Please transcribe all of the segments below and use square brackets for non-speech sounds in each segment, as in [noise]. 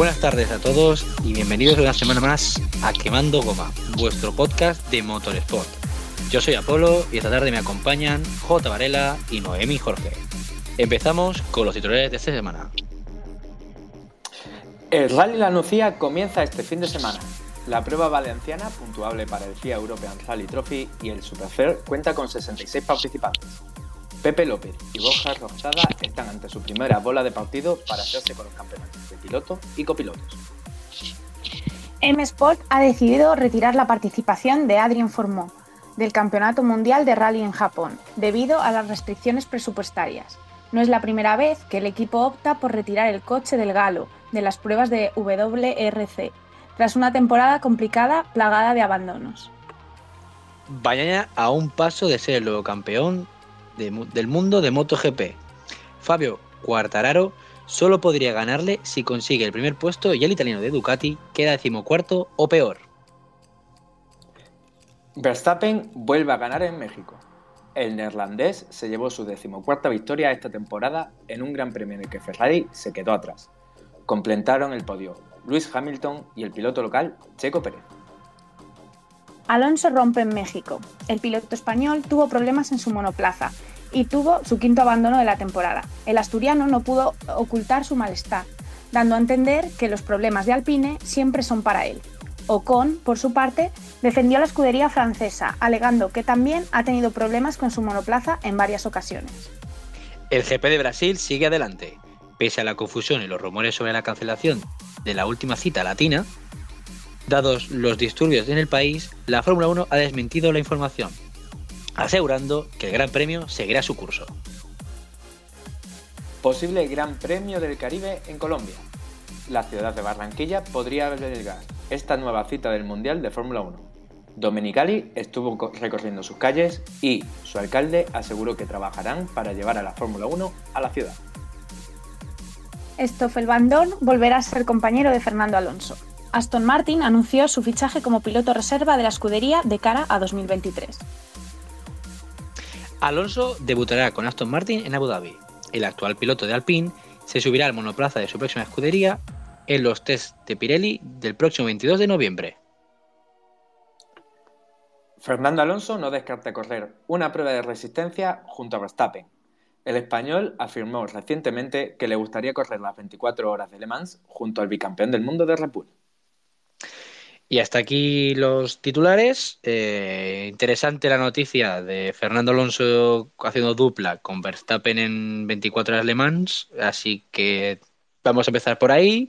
Buenas tardes a todos y bienvenidos una semana más a Quemando Goma, vuestro podcast de Motorsport. Yo soy Apolo y esta tarde me acompañan J. Varela y Noemi Jorge. Empezamos con los titulares de esta semana. El Rally La Nucía comienza este fin de semana. La prueba valenciana, puntuable para el FIA European Rally Trophy y el Superfair, cuenta con 66 participantes. Pepe López y Borja Rosada están ante su primera bola de partido para hacerse con los campeonatos de piloto y copilotos. M Sport ha decidido retirar la participación de Adrien Formó del Campeonato Mundial de Rally en Japón, debido a las restricciones presupuestarias. No es la primera vez que el equipo opta por retirar el coche del Galo de las pruebas de WRC, tras una temporada complicada plagada de abandonos. Bañaña a un paso de ser el nuevo campeón del mundo de MotoGP. Fabio Quartararo solo podría ganarle si consigue el primer puesto y el italiano de Ducati queda decimocuarto o peor. Verstappen vuelve a ganar en México. El neerlandés se llevó su decimocuarta victoria esta temporada en un gran premio en el que Ferrari se quedó atrás. Completaron el podio Luis Hamilton y el piloto local Checo Pérez. Alonso rompe en México. El piloto español tuvo problemas en su monoplaza y tuvo su quinto abandono de la temporada. El asturiano no pudo ocultar su malestar, dando a entender que los problemas de Alpine siempre son para él. Ocon, por su parte, defendió la escudería francesa, alegando que también ha tenido problemas con su monoplaza en varias ocasiones. El GP de Brasil sigue adelante. Pese a la confusión y los rumores sobre la cancelación de la última cita latina, dados los disturbios en el país, la Fórmula 1 ha desmentido la información, asegurando que el Gran Premio seguirá su curso. Posible Gran Premio del Caribe en Colombia. La ciudad de Barranquilla podría albergar esta nueva cita del Mundial de Fórmula 1. Domenicali estuvo recorriendo sus calles y su alcalde aseguró que trabajarán para llevar a la Fórmula 1 a la ciudad. Stoffel Van Dorn volverá a ser compañero de Fernando Alonso. Aston Martin anunció su fichaje como piloto reserva de la escudería de cara a 2023. Alonso debutará con Aston Martin en Abu Dhabi. El actual piloto de Alpine se subirá al monoplaza de su próxima escudería en los test de Pirelli del próximo 22 de noviembre. Fernando Alonso no descarta correr una prueba de resistencia junto a Verstappen. El español afirmó recientemente que le gustaría correr las 24 horas de Le Mans junto al bicampeón del mundo de Red Bull. Y hasta aquí los titulares. Eh, interesante la noticia de Fernando Alonso haciendo dupla con Verstappen en 24 horas Le Mans. Así que vamos a empezar por ahí.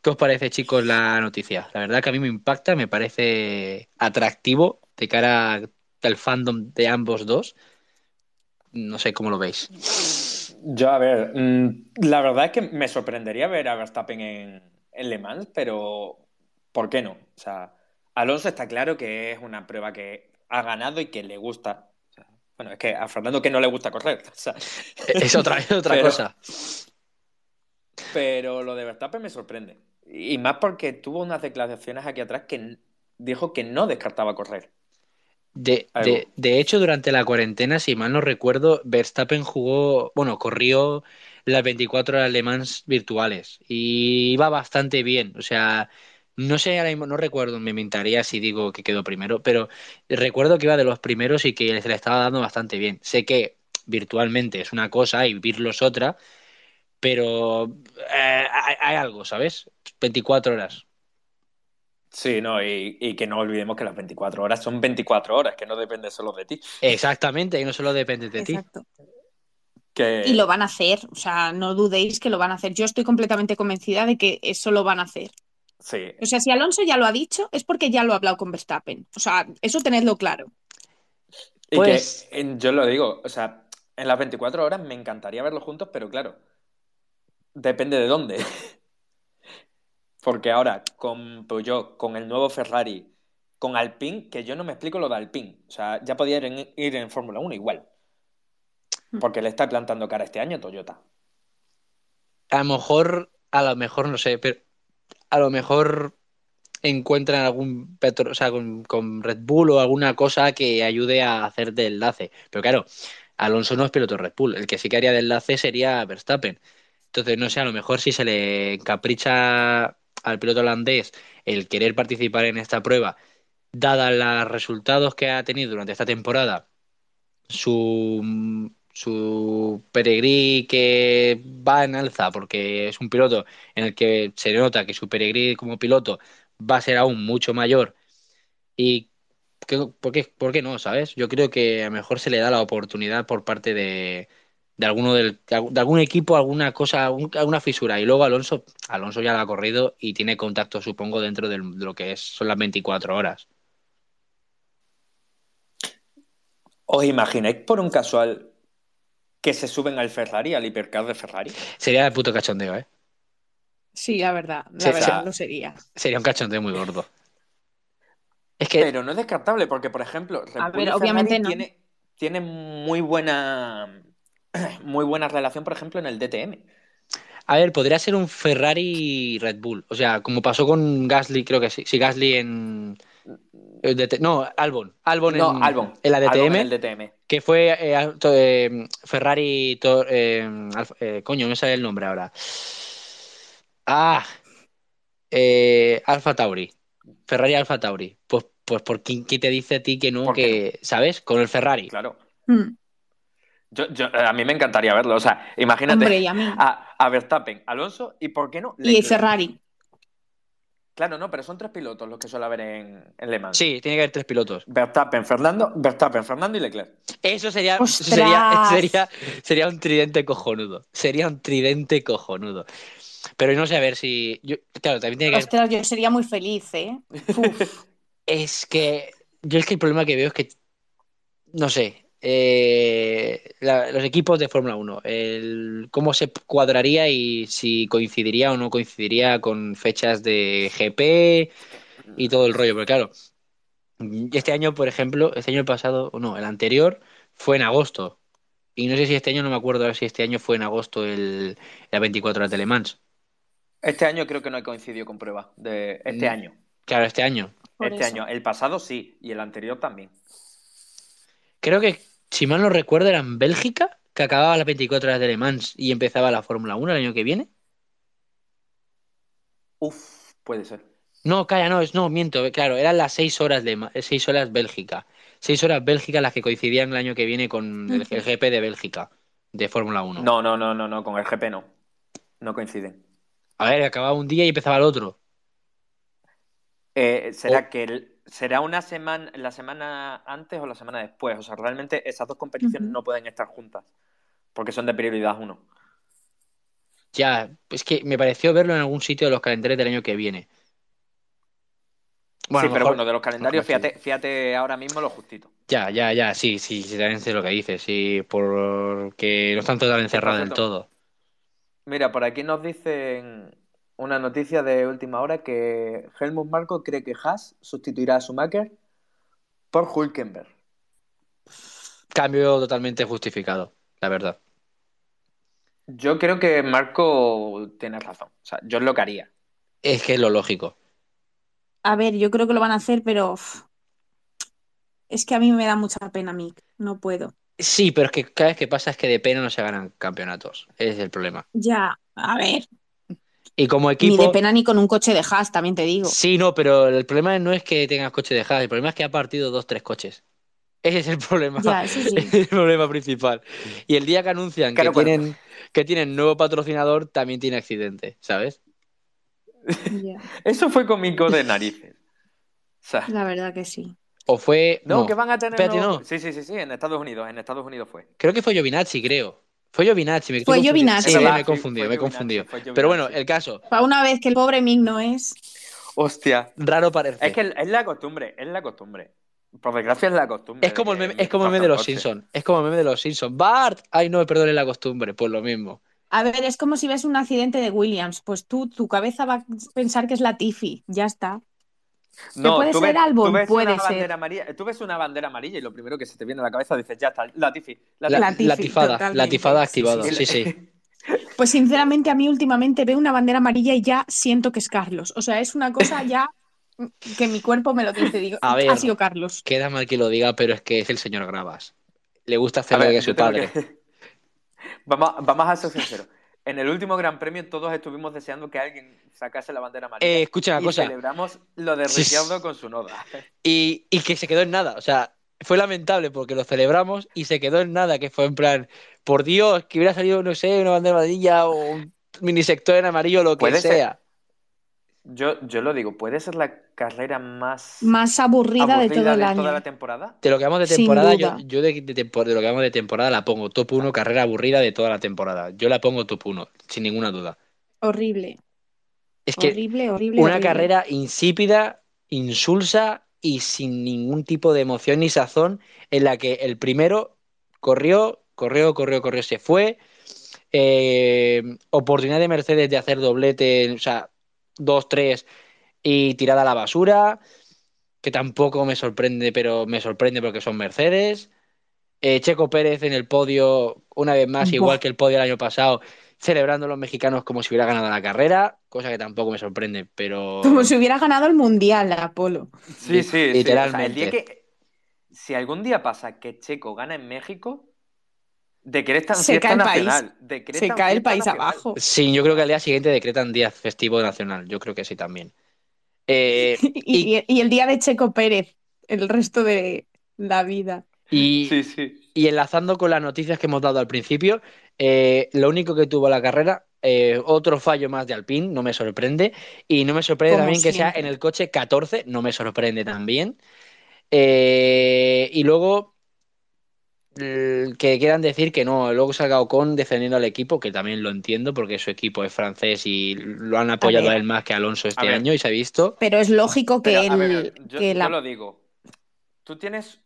¿Qué os parece, chicos, la noticia? La verdad que a mí me impacta, me parece atractivo de cara al fandom de ambos dos. No sé cómo lo veis. Yo, a ver, mm, la verdad es que me sorprendería ver a Verstappen en, en Le Mans, pero ¿por qué no? O sea, Alonso está claro que es una prueba que ha ganado y que le gusta. bueno, es que a Fernando que no le gusta correr. [laughs] es otra, otra cosa. Pero lo de Verstappen me sorprende. Y más porque tuvo unas declaraciones aquí atrás que dijo que no descartaba correr. De, de, hecho, durante la cuarentena, si mal no recuerdo, Verstappen jugó, bueno, corrió las 24 horas alemanes virtuales y iba bastante bien. O sea, no sé, ahora mismo no recuerdo, me mentaría si digo que quedó primero, pero recuerdo que iba de los primeros y que se le estaba dando bastante bien. Sé que virtualmente es una cosa y vivirlo es otra, pero eh, hay, algo, ¿sabes? 24 horas. Sí, no, y, que no olvidemos que las 24 horas son 24 horas, que no depende solo de ti. Exactamente, y no solo depende de ti. Y lo van a hacer, o sea, no dudéis que lo van a hacer. Yo estoy completamente convencida de que eso lo van a hacer. O sea, si Alonso ya lo ha dicho, es porque ya lo ha hablado con Verstappen. O sea, eso tenedlo claro. Y pues... que yo lo digo, o sea, en las 24 horas me encantaría verlos juntos, pero claro, depende de dónde. [laughs] porque ahora, con yo con el nuevo Ferrari, con Alpine, que yo no me explico lo de Alpine. O sea, ya podía ir en, Fórmula 1 igual. Hmm. Porque le está plantando cara este año Toyota. A lo mejor, a lo mejor no sé, pero a lo mejor encuentran algún petro, o sea, con, Red Bull o alguna cosa que ayude a hacer de enlace. Pero claro, Alonso no es piloto Red Bull, el que sí que haría de enlace sería Verstappen. Entonces, no sé, a lo mejor si se le encapricha al piloto holandés el querer participar en esta prueba, dada los resultados que ha tenido durante esta temporada, su, su peregrí que va en alza, porque es un piloto en el que se nota que su peregrí como piloto va a ser aún mucho mayor. Y ¿por qué, ¿por qué no? ¿Sabes? Yo creo que a lo mejor se le da la oportunidad por parte de, de alguno del, de algún equipo, alguna cosa, alguna fisura. Y luego Alonso, Alonso ya lo ha corrido y tiene contacto, supongo, dentro de lo que es, son las 24 horas. ¿Os imagináis por un casual que se suben al Ferrari, al hipercar de Ferrari? Sería de puto cachondeo, ¿eh? Sí, la verdad, la verdad lo sería. Sería un cachondeo muy gordo. Es que... Pero no es descartable, porque, por ejemplo, a ver, obviamente no. tiene, tiene muy buena [clears throat] muy buena relación, por ejemplo, en el DTM. A ver, podría ser un Ferrari Red Bull. O sea, como pasó con Gasly, creo que sí. Sí, Gasly en. No, Albon. Albon, en, Albon. en la DTM, el DTM. Que fue eh, eh, Ferrari. Eh, coño, no sale el nombre ahora. Ah. Alfa Tauri. Ferrari Alfa Tauri. Pues, pues ¿por qué, te dice a ti que no? Que, ¿Sabes? Con el Ferrari. Claro. Hmm. Yo, yo, a mí me encantaría verlo. O sea, imagínate a, a, Verstappen, Alonso y, ¿por qué no? Y Ferrari. Claro, no, pero son tres pilotos los que suele haber en, en Le Mans. Sí, tiene que haber tres pilotos. Verstappen, Fernando, Verstappen, Fernando y Leclerc. Eso sería, sería, sería, sería, un tridente cojonudo. Sería un tridente cojonudo. Pero no sé a ver si. claro, también tiene que. Ostras, yo sería muy feliz, ¿eh? [laughs] es que. Yo es que el problema que veo es que. No sé eh, los equipos de Fórmula 1, el, cómo se cuadraría y si coincidiría o no coincidiría con fechas de GP y todo el rollo. Porque claro, este año, por ejemplo, este año pasado, no, el anterior fue en agosto. Y no sé si este año, no me acuerdo si este año fue en agosto el, la 24 de Telemans. Este año creo que no he coincidido con prueba de este mm, año. Claro, este año. este año. El pasado sí, y el anterior también. Creo que si mal no recuerdo, era en Bélgica, que acababa las 24 horas de Le Mans y empezaba la Fórmula 1 el año que viene. Uf, puede ser. No, calla, no, es, no, miento, claro, eran las 6 horas de seis horas Bélgica. 6 horas Bélgica las que coincidían el año que viene con el, GP de Bélgica, de Fórmula 1. No, no, no, no, no, con el GP no. No coinciden. A ver, acababa un día y empezaba el otro. Eh, ¿Será que el, será una semana, la semana antes o la semana después. O sea, realmente esas dos competiciones no pueden estar juntas porque son de prioridad uno. Ya, es que me pareció verlo en algún sitio de los calendarios del año que viene. sí, pero bueno, de los calendarios, fíjate, fíjate ahora mismo lo justito. Ya, ya, ya, sí, sí, sí, también sé lo que dices, sí, porque no están totalmente cerrados del todo. Mira, por aquí nos dicen una noticia de última hora que Helmut Marko cree que Haas sustituirá a Schumacher por Hulkenberg. Cambio totalmente justificado, la verdad. Yo creo que Marco tiene razón. O sea, yo es lo que haría. Es que es lo lógico. A ver, yo creo que lo van a hacer, pero es que a mí me da mucha pena, Mick. No puedo. Sí, pero es que cada vez que pasa es que de pena no se ganan campeonatos. Ese es el problema. Ya, a ver, y como equipo. Ni de pena ni con un coche de Haas, también te digo. Sí, no, pero el problema no es que tengas coche de Haas, el problema es que ha partido dos, tres coches. Ese es el [laughs] problema. Ya, sí. el problema principal. Y el día que anuncian que, tienen, que tienen nuevo patrocinador, también tiene accidente, ¿sabes? Eso fue cómico de narices. La verdad que sí. O fue. No, que van a tener. no. Sí, sí, sí, sí, en Estados Unidos. En Estados Unidos fue. Creo que fue Giovinazzi, creo. Fue Giovinazzi. Me fue Giovinazzi. Sí, me he confundido, me he confundido. Pero bueno, el caso. Para una vez que el pobre Mick no es. Hostia. Raro parece. Es que es la costumbre, es la costumbre. Por desgracia es la costumbre. Es como el meme, es como el meme de los Simpsons. Es como el meme de los Simpsons. Bart, ay no, perdón, es la costumbre. Pues lo mismo. A ver, es como si ves un accidente de Williams. Pues tú, tu cabeza va a pensar que es la Tiffy. Ya está. No, puede ser Albon, puede ser. Amarilla, tú ves una bandera amarilla y lo primero que se te viene a la cabeza dices, ya está, Latifi. La, tifada, la tifada activada, sí, sí. [laughs] Pues sinceramente a mí últimamente veo una bandera amarilla y ya siento que es Carlos. O sea, es una cosa ya que mi cuerpo me lo dice, digo, ha sido Carlos. Queda mal que lo diga, pero es que es el señor Gravas. Le gusta hacer lo que su [laughs] padre. Vamos, vamos a ser sinceros. En el último Gran Premio todos estuvimos deseando que alguien sacase la bandera amarilla. Eh, escucha una y cosa. celebramos lo de Sí. Ricciardo con su noda. Y, y que se quedó en nada. O sea, fue lamentable porque lo celebramos y se quedó en nada, que fue en plan, por Dios, que hubiera salido, no sé, una bandera amarilla o un mini sector en amarillo, lo que ser. Yo, yo lo digo, ¿puede ser la carrera más, Más aburrida, de todo el año. toda la temporada? De lo que vamos de temporada, yo, duda. yo de, de tempor- de lo que vamos de temporada la pongo top 1, carrera aburrida de toda la temporada. Yo la pongo top 1, sin ninguna duda. Horrible, Es que horrible, horrible. una horrible. carrera insípida, insulsa y sin ningún tipo de emoción ni sazón, en la que el primero corrió, corrió, corrió, corrió, se fue. Eh, oportunidad de Mercedes de hacer doblete, o sea, dos, tres y tirada a la basura, que tampoco me sorprende, pero me sorprende porque son Mercedes. Eh, Checo Pérez en el podio, una vez más, Buah. igual que el podio del año pasado, celebrando a los mexicanos como si hubiera ganado la carrera, cosa que tampoco me sorprende, pero... Como si hubiera ganado el mundial, Apolo. Sí, sí, sí. O Literalmente. sea, el día que, si algún día pasa que Checo gana en México, decretan Se fiesta cae el país. nacional. decretan Se cae el país nacional. abajo. Sí, yo creo que al día siguiente decretan día festivo nacional, yo creo que sí también. Eh, [laughs] Y, y- y el día de Checo Pérez, el resto de la vida. y, Sí, sí. y enlazando con las noticias que hemos dado al principio, eh, lo único que tuvo la carrera, eh, otro fallo más de Alpine, no me sorprende. Y no me sorprende Como también que sea en el coche 14, no me sorprende también. Eh, y luego que quieran decir que no, luego salga Ocon defendiendo al equipo, que también lo entiendo porque su equipo es francés y lo han apoyado a, él más que a Alonso este año y se ha visto. Pero es lógico que, Pero, ver, el, yo, que yo la... lo digo. Tú tienes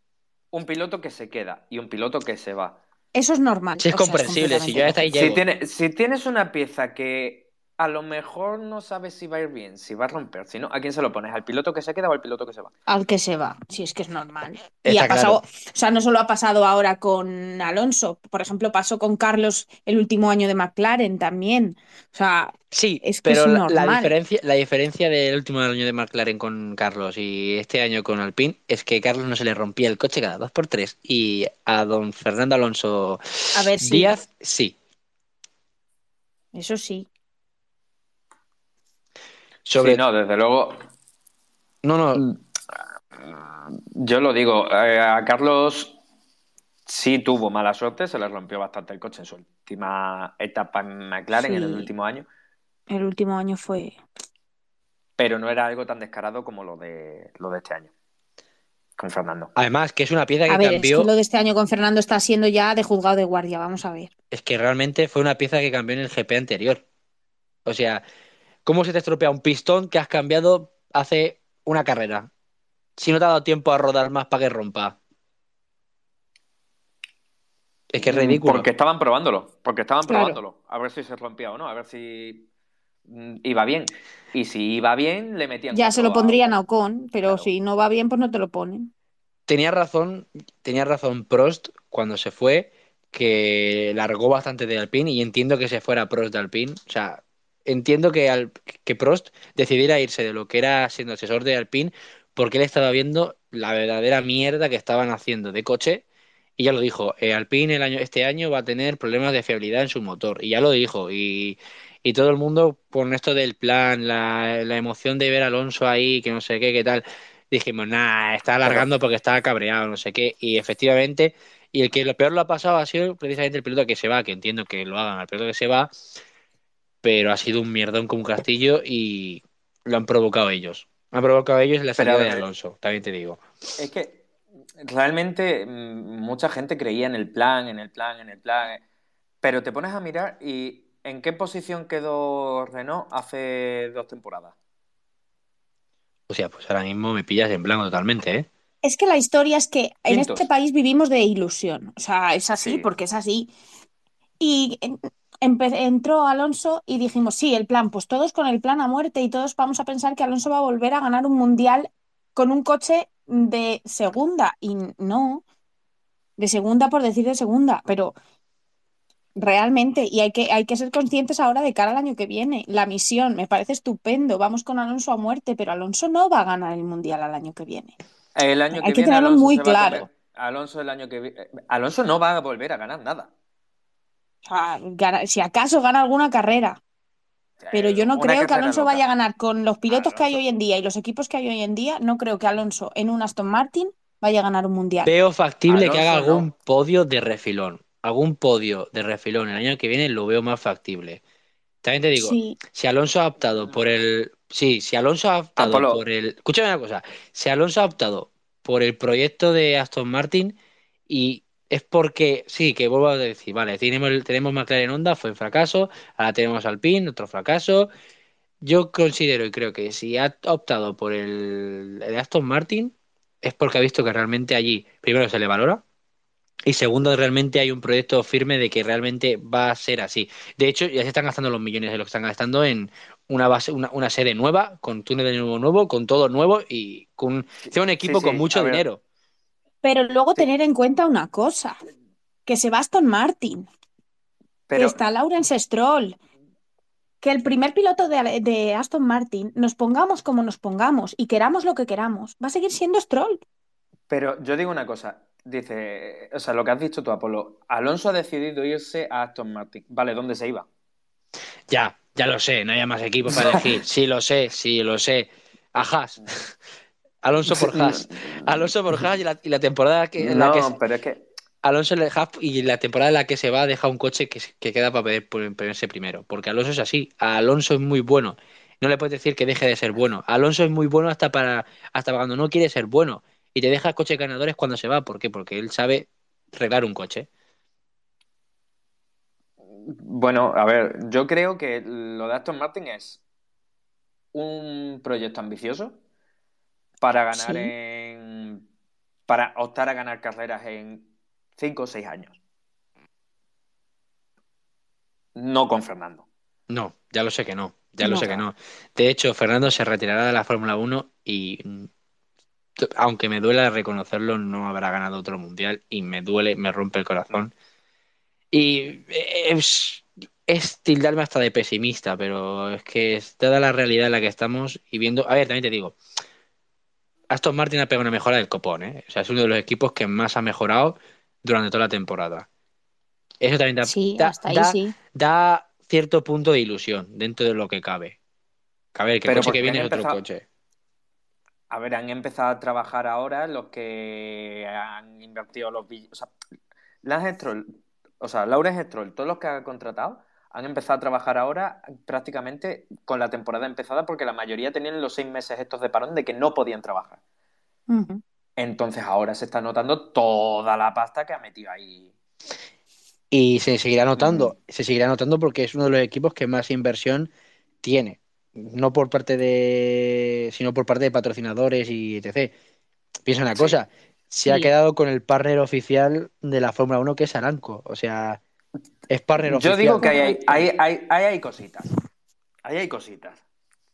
un piloto que se queda y un piloto que se va. Eso es normal. Sí, es sea, comprensible, si yo está ahí Si, llego. tiene- si tienes una pieza que a lo mejor no sabes si va a ir bien, si va a romper, si no, ¿a quién se lo pones? ¿Al piloto que se queda o al piloto que se va? Al que se va, si es que es normal. y Está ha pasado, o sea, no solo ha pasado ahora con Alonso, por ejemplo, pasó con Carlos el último año de McLaren también. O sea, Sí, Es que pero es la, la normal. diferencia, la diferencia del último año de McLaren con Carlos y este año con Alpine es que Carlos no se le rompía el coche cada dos por tres y a don Fernando Alonso a ver si. Díaz sí. Eso sí. Sobre Sí, no, desde luego. no, no, Yo lo digo, eh, a Carlos sí tuvo mala suerte, se le rompió bastante el coche en su última etapa en McLaren, en el último año, El último año fue. pero no era algo tan descarado como lo de, lo de este año con Fernando. además que es una pieza que A ver, es cambió, que lo de este año con Fernando está siendo ya de juzgado de guardia, vamos a ver. es que realmente fue una pieza que cambió en el GP anterior. O sea, ¿cómo se te estropea un pistón que has cambiado hace una carrera? Si no te ha dado tiempo a rodar más para que rompa. Es que es ridículo. Porque estaban probándolo, porque estaban Claro. probándolo, a ver si se rompía o no, a ver si mm, iba bien. Y si iba bien, le metían Ya se lo pondrían a a Ocon, pero Claro. si no va bien, pues no te lo ponen. Tenía razón, tenía razón Prost cuando se fue, que largó bastante de Alpine y entiendo que se fuera Prost de Alpine. O sea, entiendo que, Al- que Prost decidiera irse de lo que era siendo asesor de Alpine porque él estaba viendo la verdadera mierda que estaban haciendo de coche y ya lo dijo, eh, Alpine el año, este año va a tener problemas de fiabilidad en su motor y ya lo dijo y, y todo el mundo con esto del plan, la, la emoción de ver Alonso ahí, que no sé qué, qué tal, dijimos, nah, está alargando porque estaba cabreado, no sé qué, y efectivamente, y el que lo peor lo ha pasado ha sido precisamente el piloto que se va, que entiendo que lo hagan al piloto que se va, pero ha sido un mierdón como un castillo y lo han provocado ellos. Han provocado ellos en la Pero, salida de Alonso, también te digo. Es que realmente mm, mucha gente creía en el plan, en el plan, en el plan. eh, Pero te pones a mirar y ¿en qué posición quedó Renault hace dos temporadas? O sea, pues ahora mismo me pillas en blanco totalmente, ¿eh? Es que la historia es que en Quintos. este país vivimos de ilusión. O sea, es así Sí. porque es así. Y entró Alonso y dijimos, sí, el plan, pues todos con el plan a muerte y todos vamos a pensar que Alonso va a volver a ganar un mundial con un coche de segunda. Y no, de segunda por decir de segunda, pero realmente, y hay que, hay que ser conscientes ahora de cara al año que viene. La misión me parece estupendo, vamos con Alonso a muerte, pero Alonso no va a ganar el mundial al año que viene. El año Hay que que viene tenerlo Alonso muy claro. Alonso el año que eh, Alonso no va a volver a ganar nada. Si acaso gana alguna carrera. Pero yo no creo que Alonso vaya a ganar con los pilotos que hay hoy en día y los equipos que hay hoy en día. No creo que Alonso en un Aston Martin vaya a ganar un mundial. Veo factible que haga algún podio de refilón. Algún podio de refilón el año que viene lo veo más factible. También te digo, si Alonso ha optado por el. Sí, si Alonso ha optado por el. Escúchame una cosa. Si Alonso ha optado por el proyecto de Aston Martin y es porque, sí, que vuelvo a decir, vale, tenemos, tenemos McLaren Honda, fue un fracaso, ahora tenemos Alpine, otro fracaso. Yo considero y creo que si ha optado por el, el Aston Martin es porque ha visto que realmente allí, primero, se le valora, y segundo, realmente hay un proyecto firme de que realmente va a ser así. De hecho, ya se están gastando los millones de lo que están gastando en una base, una, una sede nueva, con túnel de nuevo nuevo, con todo nuevo y con un equipo con mucho dinero. Pero luego tener en cuenta una cosa, que Sebastian Martin, que está Lawrence Stroll, que el primer piloto de, de, Aston Martin, nos pongamos como nos pongamos y queramos lo que queramos, va a seguir siendo Stroll. Pero yo digo una cosa, Dice, o sea, lo que has dicho tú, Apolo, Alonso ha decidido irse a Aston Martin. Vale, ¿dónde se iba? Ya, ya lo sé, no hay más equipos para [laughs] elegir. Sí, lo sé, sí, lo sé. A Haas. Alonso por Haas. Alonso por Haas y la, temporada que, no, la pero es que... Alonso le y la temporada en la que se va deja un coche que, queda para ponerse primero. Porque Alonso es así. Alonso es muy bueno. No le puedes decir que deje de ser bueno. Alonso es muy bueno hasta para hasta cuando no quiere ser bueno y te deja coches ganadores cuando se va. ¿Por qué? Porque él sabe arreglar un coche. Bueno, a ver, yo creo que lo de Aston Martin es un proyecto ambicioso para ganar en. para optar a ganar carreras en 5 o 6 años. No con Fernando. No, ya lo sé que no. Ya lo sé que no. De hecho, Fernando se retirará de la Fórmula 1 y aunque me duela reconocerlo, no habrá ganado otro mundial y me duele, me rompe el corazón. Y es, es tildarme hasta de pesimista, pero es que dada la realidad en la que estamos y viendo. A ver, también te digo, Aston Martin ha pegado una mejora del copón, ¿eh? O sea, es uno de los equipos que más ha mejorado durante toda la temporada. Eso también da, cierto punto de ilusión dentro de lo que cabe. A ver, que el coche que viene es otro coche. A ver, han empezado a trabajar ahora los que han invertido los billetes. O sea, Lance Stroll, o sea, Lawrence Stroll, todos los que han contratado, han empezado a trabajar ahora prácticamente con la temporada empezada porque la mayoría tenían los seis meses estos de parón de que no podían trabajar. Entonces ahora se está notando toda la pasta que ha metido ahí. Y se seguirá notando, se seguirá notando porque es uno de los equipos que más inversión tiene no por parte de, sino por parte de patrocinadores y etc. Piensa una cosa, se ha quedado con el partner oficial de la Fórmula 1 que es Aranco, o sea, es partner oficial. Yo digo que hay, hay, hay, hay, cositas, ahí hay cositas.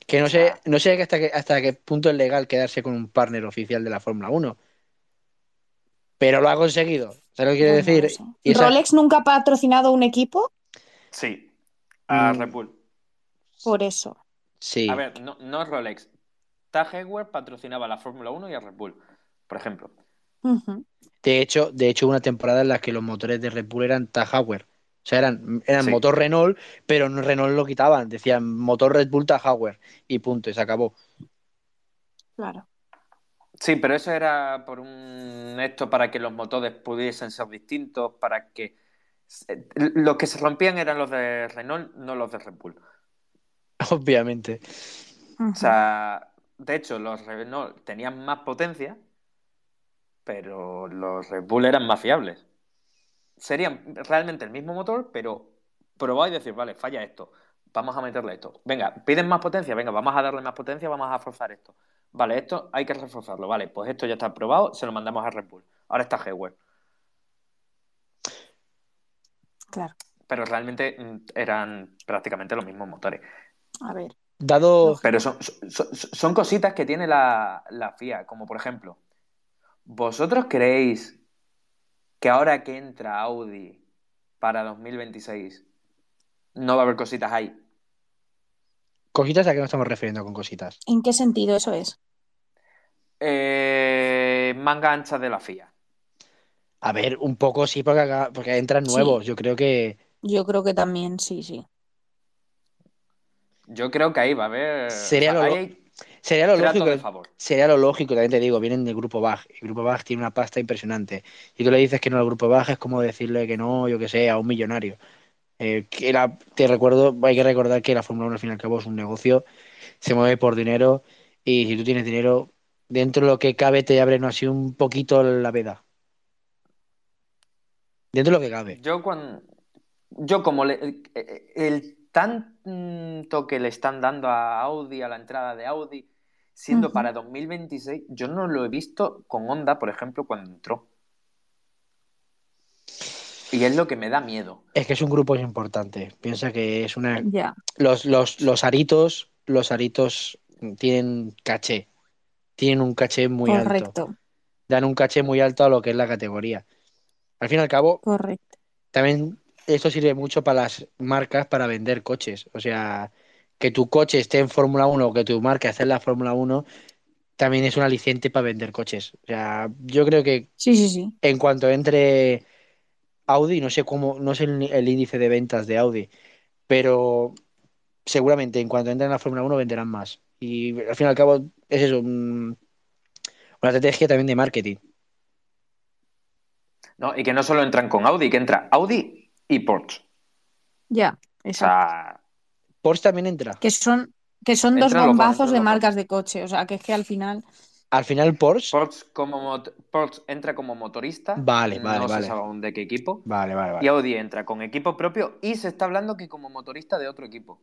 Que no sé, no sé hasta, qué, hasta qué punto es legal quedarse con un partner oficial de la Fórmula 1. Pero lo ha conseguido. ¿Sabes lo que quiere decir? ¿Rolex nunca ha patrocinado un equipo? Sí, a mm. Red Bull. Por eso. A ver, no, no Rolex. Tag Heuer patrocinaba la Fórmula 1 y a Red Bull, por ejemplo. De hecho, de hecho, una temporada en la que los motores de Red Bull eran Tag Heuer. O sea, eran, eran motor Renault, pero no Renault lo quitaban. Decían motor Red Bull Tag Heuer y punto, y se acabó. Claro. Sí, pero eso era por un esto para que los motores pudiesen ser distintos, para que los que se rompían eran los de Renault, no los de Red Bull. [laughs] Obviamente. O sea, de hecho, los Renault tenían más potencia, pero los Red Bull eran más fiables. Serían realmente el mismo motor, pero probar y decir, vale, falla esto, vamos a meterle esto. Venga, piden más potencia, venga, vamos a darle más potencia, vamos a forzar esto. Vale, esto hay que reforzarlo, vale, pues esto ya está probado, se lo mandamos a Red Bull. Ahora está Heuer. Claro. Pero realmente mm, eran prácticamente los mismos motores. A ver. Dado. Pero son, son, cositas que tiene la, la, FIA, como por ejemplo, ¿vosotros creéis que ahora que entra Audi para 2026 no va a haber cositas ahí? ¿Cositas a qué nos estamos refiriendo con cositas? ¿En qué sentido eso es? Eh, manga ancha de la FIA. A ver, un poco sí, porque, porque entran nuevos. Yo creo que Yo creo que también, sí, sí. Yo creo que ahí va a haber. Sería lo, sería lo lógico. Sería lo lógico, también te digo, vienen del grupo BAG. El grupo BAG tiene una pasta impresionante. Y tú le dices que no al grupo BAG es como decirle que no, yo que sé, a un millonario. Eh, que te recuerdo, hay que recordar que la Fórmula 1 al fin y al cabo es un negocio, se mueve por dinero y si tú tienes dinero, dentro de lo que cabe te abre no así un poquito la veda. Dentro de lo que cabe. Yo cuando yo como le, el tanto que le están dando a Audi, a la entrada de Audi, siendo para 2026, yo no lo he visto con Honda, por ejemplo, cuando entró. Y es lo que me da miedo. Es que es un grupo importante. Piensa que es una. Los, los, los aritos, los aritos tienen caché. Tienen un caché muy alto. Dan un caché muy alto a lo que es la categoría. Al fin y al cabo. Correcto. También esto sirve mucho para las marcas para vender coches. O sea, que tu coche esté en Fórmula 1 o que tu marca esté en la Fórmula 1 también es un aliciente para vender coches. O sea, yo creo que sí, sí, sí. en cuanto entre Audi, no sé cómo, no sé el, índice de ventas de Audi, pero seguramente en cuanto entren en la Fórmula 1 venderán más. Y al fin y al cabo es eso, una estrategia también de marketing. No, y que no solo entran con Audi, que entra Audi y Porsche. Ya, exacto. Porsche también entra. Que son, que son dos bombazos de marcas de coche, o sea, que es que al final... Al final Porsche... Porsche, como Porsche entra como motorista. Vale, vale, no vale. se sabe aún de qué equipo. Vale, vale, vale. Y Audi entra con equipo propio y se está hablando que como motorista de otro equipo.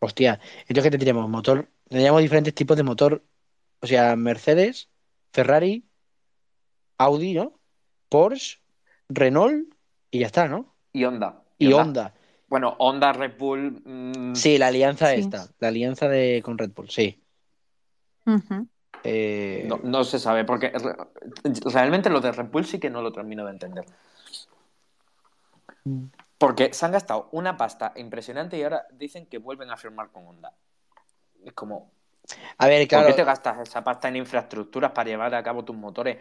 Hostia, entonces ¿qué tendríamos? Motor, tendríamos diferentes tipos de motor. O sea, Mercedes, Ferrari, Audi, ¿no? Porsche, Renault y ya está, ¿no? Y Honda. Y, Honda. Bueno, Honda, Red Bull. Mm, sí, la alianza esta. La alianza de con Red Bull, sí. Eh, no, se sabe, porque realmente lo de Red Bull sí que no lo termino de entender. Mm. Porque se han gastado una pasta impresionante y ahora dicen que vuelven a firmar con Honda. Es como. A ver, claro. ¿Por qué te gastas esa pasta en infraestructuras para llevar a cabo tus motores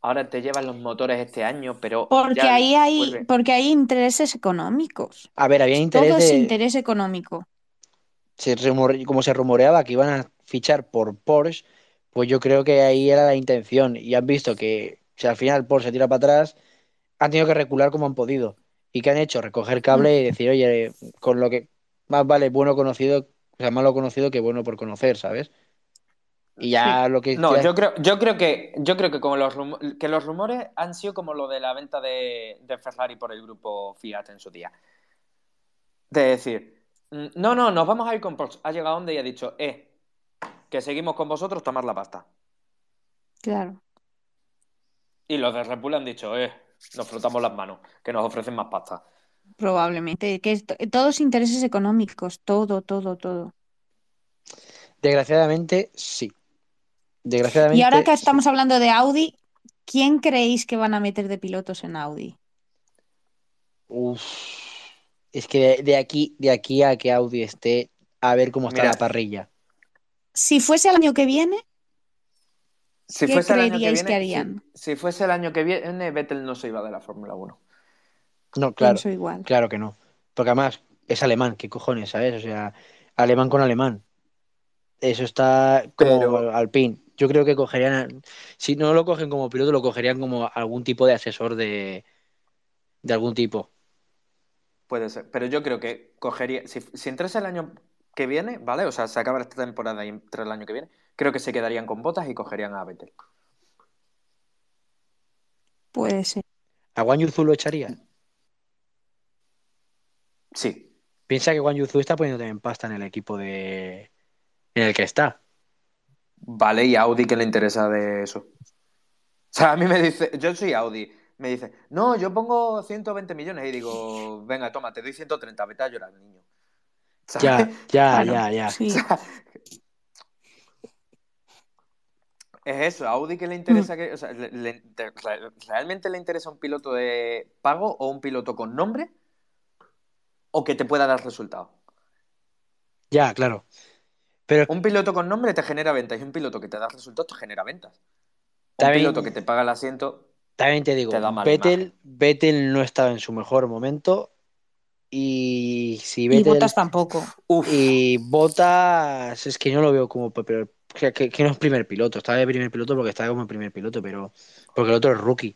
ahora te llevan los motores este año, pero. Porque ahí hay, porque hay intereses económicos. A ver, había interés. Todo es interés económico. Se como se rumoreaba que iban a fichar por Porsche, pues yo creo que ahí era la intención. Y han visto que si al final Porsche se tira para atrás, han tenido que recular como han podido. ¿Y qué han hecho? Recoger cable y decir, oye, con lo que más vale bueno conocido, o sea, malo conocido que bueno por conocer, ¿sabes? Y ya lo que. No, yo creo, yo creo que, yo creo que como los que los rumores han sido como lo de la venta de, Ferrari por el grupo Fiat en su día. De decir, mm, no, no, nos vamos a ir con Porsche. Ha llegado donde y ha dicho, eh, que seguimos con vosotros, tomar la pasta. Claro. Y los de Red Bull han dicho, eh, nos frotamos las manos, que nos ofrecen más pasta. Probablemente, que todos intereses económicos, todo, todo, todo. Desgraciadamente, sí. Desgraciadamente. Y ahora que estamos hablando de Audi, ¿quién creéis que van a meter de pilotos en Audi? Uf, es que de, aquí, de aquí a que Audi esté, a ver cómo está la parrilla. Si fuese el año que viene, si ¿qué creeríais que, harían? Si, fuese el año que viene, Vettel no se iba de la Fórmula 1. No, claro. igual. Claro que no. Porque además es alemán, ¿qué cojones, sabes? O sea, alemán con alemán. Eso está como Alpine yo creo que cogerían, si no lo cogen como piloto, lo cogerían como algún tipo de asesor de, de algún tipo. Puede ser, pero yo creo que cogería, si, si entrase el año que viene, ¿vale? O sea, se acaba esta temporada y entra el año que viene, creo que se quedarían con botas y cogerían a Vettel. Puede ser. ¿A Juan Yuzu lo echaría? Sí. Piensa que Juan Yuzu está poniendo también pasta en el equipo de en el que está. Vale, ¿y Audi qué le interesa de eso? O sea, a mí me dice, yo soy Audi, me dice, no, yo pongo 120 millones y digo, venga, toma, te doy 130, vete a llorar, niño. Ya, ya, [laughs] ya, ya. es eso, a Audi que le interesa mm. que, o sea, ¿realmente le interesa un piloto de pago o un piloto con nombre? ¿O que te pueda dar resultado? Ya, claro. Un piloto con nombre te genera ventas y un piloto que te da resultados te genera ventas. Un piloto que te paga el asiento. También te digo, Te da mala Vettel. Vettel no estaba en su mejor momento. Y si Y Vettel Botas tampoco. Uf, y Bottas, es que yo no lo veo como pero, que, no es primer piloto. Estaba de primer piloto porque estaba como primer piloto, pero porque el otro es rookie.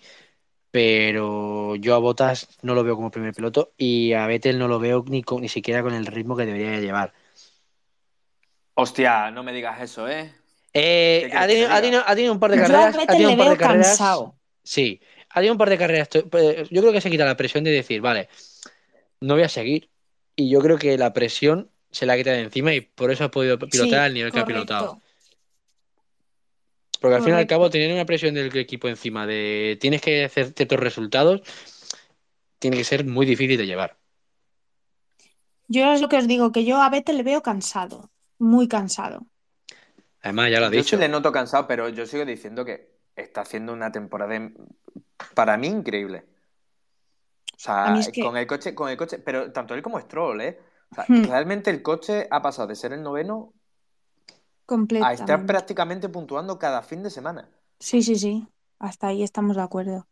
Pero yo a Bottas no lo veo como primer piloto y a Vettel no lo veo ni, con- ni siquiera con el ritmo que debería de llevar. Hostia, no me digas eso, ¿eh? Eh, ¿Qué quieres ha, tenido, te ha diga? tenido- ha tenido un par de Yo a carreras. ha tenido le un par veo de carreras. cansado. Sí, ha tenido un par de carreras. eh, Yo creo que se quita la presión de decir, vale, no voy a seguir. Y yo creo que la presión se la quita de encima y por eso ha podido pilotar Sí, al nivel que ha pilotado. Porque al fin y al cabo, tener una presión del equipo encima de tienes que hacer ciertos resultados, tiene que ser muy difícil de llevar. Yo es lo que os digo, que yo a Vettel le veo cansado, muy cansado. Además, ya lo ha Yo dicho. sí le noto cansado, pero yo sigo diciendo que está haciendo una temporada para mí increíble. O sea, es que- con el coche, con el coche, pero tanto él como Stroll, ¿eh? O sea, Hmm. realmente el coche ha pasado de ser el noveno a estar prácticamente puntuando cada fin de semana. Sí, sí, sí. Hasta ahí estamos de acuerdo.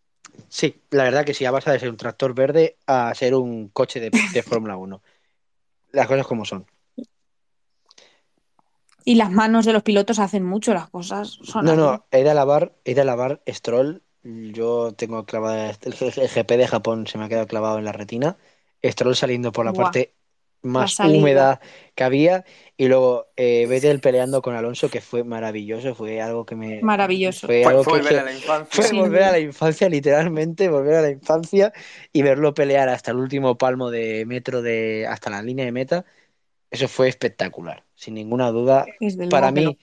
Sí, la verdad que sí, ha pasado de ser un tractor verde a ser un coche de, de Fórmula 1. Las cosas como son. Y las manos de los pilotos hacen mucho las cosas. Son No, así. no, he de alabar, he de alabar Stroll. Yo tengo clavada el, el GP de Japón, se me ha quedado clavado en la retina. Stroll saliendo por la Buah, parte más salida. húmeda que había. Y luego eh, Vettel peleando con Alonso, que fue maravilloso, fue algo que me. Maravilloso. Fue Fue, algo fue que, volver a la infancia. fue Sí. volver a la infancia, literalmente, volver a la infancia y verlo pelear hasta el último palmo de metro de. hasta la línea de meta. Eso fue espectacular, sin ninguna duda. Para mí,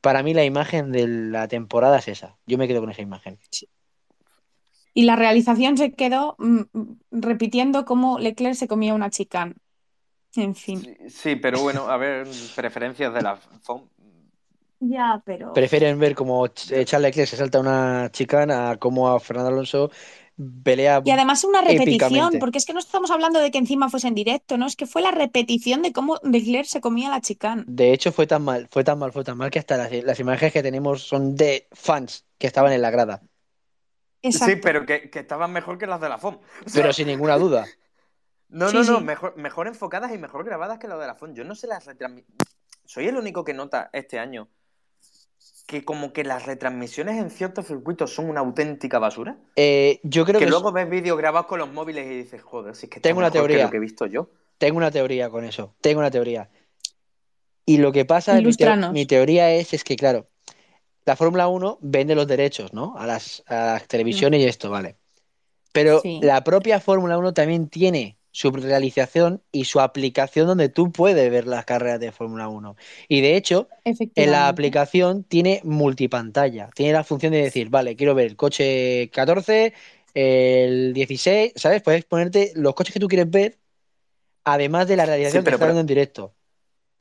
para mí la imagen de la temporada es esa. Yo me quedo con esa imagen. Y la realización se quedó mm, mm, repitiendo cómo Leclerc se comía una chicane. En fin. Sí, sí, pero bueno, a ver, preferencias de la FOM. Ya, pero. Prefieren ver cómo Ch- Charles Leclerc se salta una chicana a cómo a Fernando Alonso pelea Y además una repetición, épicamente. porque es que no estamos hablando de que encima fuese en directo, ¿no? Es que fue la repetición de cómo Leclerc se comía la chicane. De hecho, fue tan mal, fue tan mal, fue tan mal que hasta las, las imágenes que tenemos son de fans que estaban en la grada. Exacto. Sí, pero que, que estaban mejor que las de la FOM. O sea, Pero sin ninguna duda. [laughs] No, Sí, no, no, sí. mejor, mejor enfocadas y mejor grabadas que las de la FOM. Yo no sé las retransmisiones. Soy el único que nota este año que como que las retransmisiones en ciertos circuitos son una auténtica basura. Eh, yo creo que que, es- luego ves vídeos grabados con los móviles y dices, joder, si es que Tengo una que teoría. lo que he visto yo. tengo una teoría con eso. Tengo una teoría. Y lo que pasa, mi, Ilústranos. mi teoría es, es que, claro, la Fórmula 1 vende los derechos, ¿no? A las, a las televisiones y esto, vale. Pero Sí. la propia Fórmula 1 también tiene su realización y su aplicación donde tú puedes ver las carreras de Fórmula 1. Y de hecho, en la aplicación tiene multipantalla. Tiene la función de decir, vale, quiero ver el coche 14, el 16, ¿sabes? Puedes ponerte los coches que tú quieres ver, además de la realización Sí, pero- que está pero- en directo.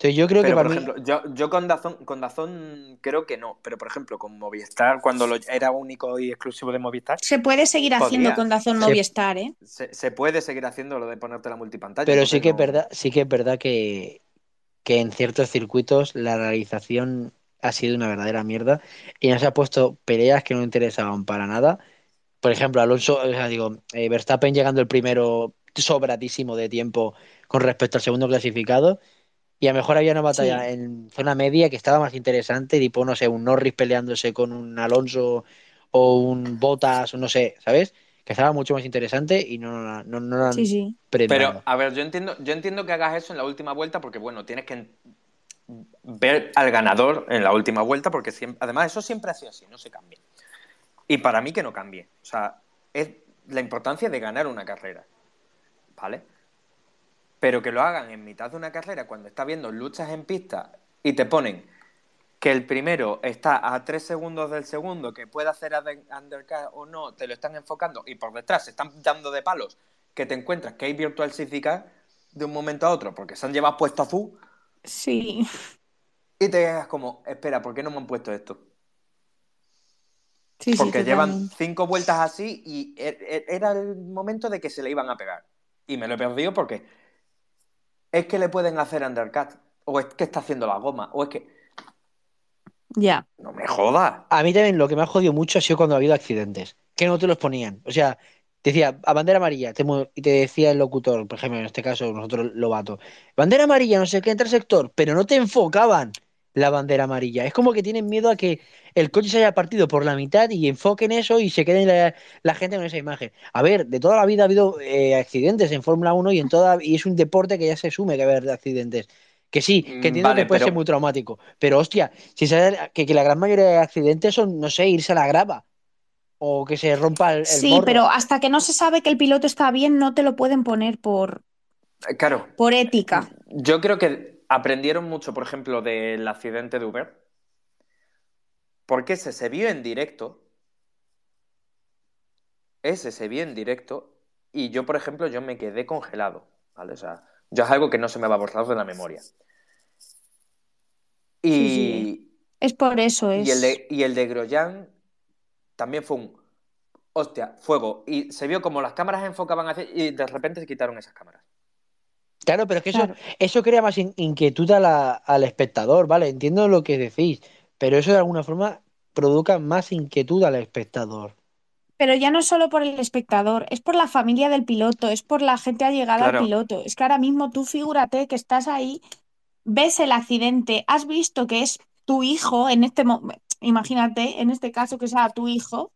Entonces yo creo Pero, que para por mí... ejemplo, yo, yo con, Dazón, con Dazón creo que no. Pero, por ejemplo, con Movistar, cuando lo, era único y exclusivo de Movistar, Se puede seguir haciendo con Dazón Se- Movistar, ¿eh? se, se puede seguir haciendo lo de ponerte la multipantalla. Pero sí que es verdad, sí que es verdad que, que en ciertos circuitos la realización ha sido una verdadera mierda y nos ha puesto peleas que no interesaban para nada. Por ejemplo, Alonso, o sea, digo, eh, Verstappen llegando el primero sobradísimo de tiempo con respecto al segundo clasificado. Y a lo mejor había una batalla Sí. en zona media que estaba más interesante, tipo, no sé, un Norris peleándose con un Alonso o un Bottas, o no sé, ¿sabes? Que estaba mucho más interesante y no, no, no, no lo han Sí, sí. premiado. Pero, a ver, yo entiendo, yo entiendo que hagas eso en la última vuelta porque, bueno, tienes que ver al ganador en la última vuelta porque siempre, además eso siempre ha sido así, no se cambia. Y para mí que no cambie. O sea, es la importancia de ganar una carrera. ¿Vale? Pero que lo hagan en mitad de una carrera cuando está viendo luchas en pista y te ponen que el primero está a 3 segundos del segundo, que puede hacer undercut o no, te lo están enfocando y por detrás se están dando de palos que te encuentras que hay virtual safety de un momento a otro porque se han llevado puesto a full Sí. y te quedas como, espera, ¿por qué no me han puesto esto? Sí, sí, Porque llevan cinco vueltas así y e- e- era el momento de que se le iban a pegar. Y me lo he perdido porque es que le pueden hacer undercut, o es que está haciendo la goma, o es que. Ya. No me jodas. A mí también lo que me ha jodido mucho ha sido cuando ha habido accidentes. que no te los ponían. O sea, decía, a bandera amarilla, y te decía el locutor, por ejemplo, en este caso nosotros Lobato, bandera amarilla, no sé qué, entra el sector, pero no te enfocaban la bandera amarilla. Es como que tienen miedo a que el coche se haya partido por la mitad y enfoquen eso y se quede la, gente con esa imagen. A ver, de toda la vida ha habido eh, accidentes en Fórmula 1 y en toda y es un deporte que ya se asume que va a haber accidentes. Que sí, que mm, entiendo que puede ser muy traumático. Pero hostia, si sabes que, que la gran mayoría de accidentes son, no sé, irse a la grava o que se rompa el, Sí, pero hasta que no se sabe que el piloto está bien, no te lo pueden poner por. Claro. Por ética. Yo creo que aprendieron mucho, por ejemplo, del accidente de Uber. Porque ese se vio en directo. Ese se vio en directo. Y yo, por ejemplo, yo me quedé congelado. ¿Vale? O sea, yo es algo que no se me va a borrar de la memoria. Y. Es por eso, es. Y el de, y el de Groyan también fue un, hostia, fuego. Y se vio como las cámaras enfocaban hacia y de repente se quitaron esas cámaras. Claro, pero es que eso, eso crea más inquietud al espectador, ¿vale? Entiendo lo que decís, pero eso de alguna forma provoca más inquietud al espectador. Pero ya no es solo por el espectador, es por la familia del piloto, es por la gente allegada al piloto. Es que ahora mismo tú figúrate que estás ahí, ves el accidente, has visto que es tu hijo en este momento, imagínate, en este caso que sea tu hijo,